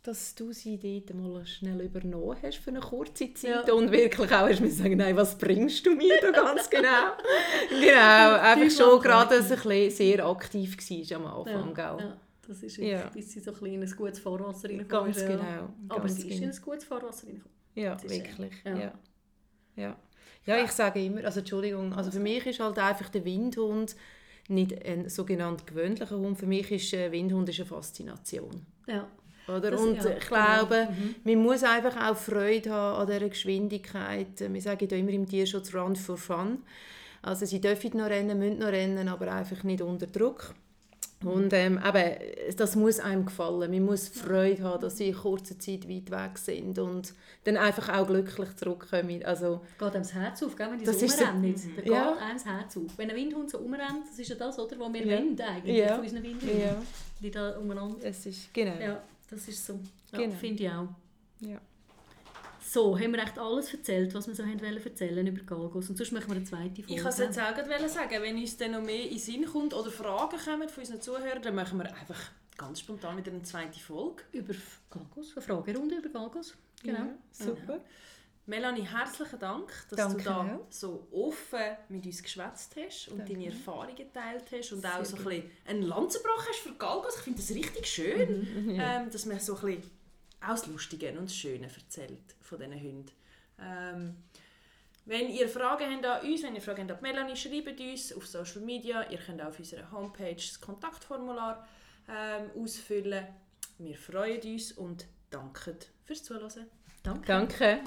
dass du sie dort mal schnell übernommen hast für eine kurze Zeit Ja. und wirklich auch hast müssen sagen, nein, was bringst du mir da ganz genau? genau, einfach schon gerade dass ein bisschen sehr aktiv war am Anfang, ja, das ist Ja. bis sie so ein in ein gutes Fahrwasser reingekommen Ganz ja. genau. Aber ganz sie ist in genau. ein gutes Fahrwasser reingekommen. Ja, äh, wirklich. ja. Ja. Ja. ja, ich sage immer, also Entschuldigung, also für mich ist halt einfach der Windhund nicht ein sogenannt gewöhnlicher Hund. Für mich ist ein Windhund ist eine Faszination. Ja. Oder? Das- und ja, ich glaube, genau. Mhm. man muss einfach auch Freude haben an dieser Geschwindigkeit. Wir sagen ja immer im Tierschutz «Run for fun». Also sie dürfen noch rennen, müssen noch rennen, aber einfach nicht unter Druck. Und ähm, eben, das muss einem gefallen. Man muss Freude haben, dass sie in kurzer Zeit weit weg sind und dann einfach auch glücklich zurückkommen. Also, geht einem das Herz auf, gell, wenn die Das so ist so- umrennen. Da geht Ja. einem das Herz auf. Wenn ein Windhund so umrennt, das ist ja das, oder, was wir Ja. wollen eigentlich Ja. von unseren Windhunden. ja, Die da umeinander... es ist, genau. Ja, das ist so. Ja, Genau. finde ich auch. Ja. So, haben wir echt alles erzählt, was wir so haben wollen erzählen über Galgos. Und sonst machen wir eine zweite Folge. Ich kann es jetzt auch sagen, wenn uns dann noch mehr in den Sinn kommt oder Fragen kommen von unseren Zuhörern, dann machen wir einfach ganz spontan wieder eine zweite Folge. Über Galgos, eine Fragerunde über Galgos. Genau. Ja, super. Melanie, herzlichen Dank, dass Danke du da auch. so offen mit uns geschwätzt hast und Danke. deine Erfahrungen geteilt hast und Sehr auch so ein bisschen einen Lanze gebrochen hast für Galgos. Ich finde das richtig schön, ähm, dass man so ein bisschen auch das Lustige und das Schöne erzählt von diesen Hunden. Ähm, wenn ihr Fragen habt an uns, wenn ihr Fragen habt an Melanie, schreibt uns auf Social Media. Ihr könnt auch auf unserer Homepage das Kontaktformular ähm, ausfüllen. Wir freuen uns und danken fürs Zuhören. Danke. Danke.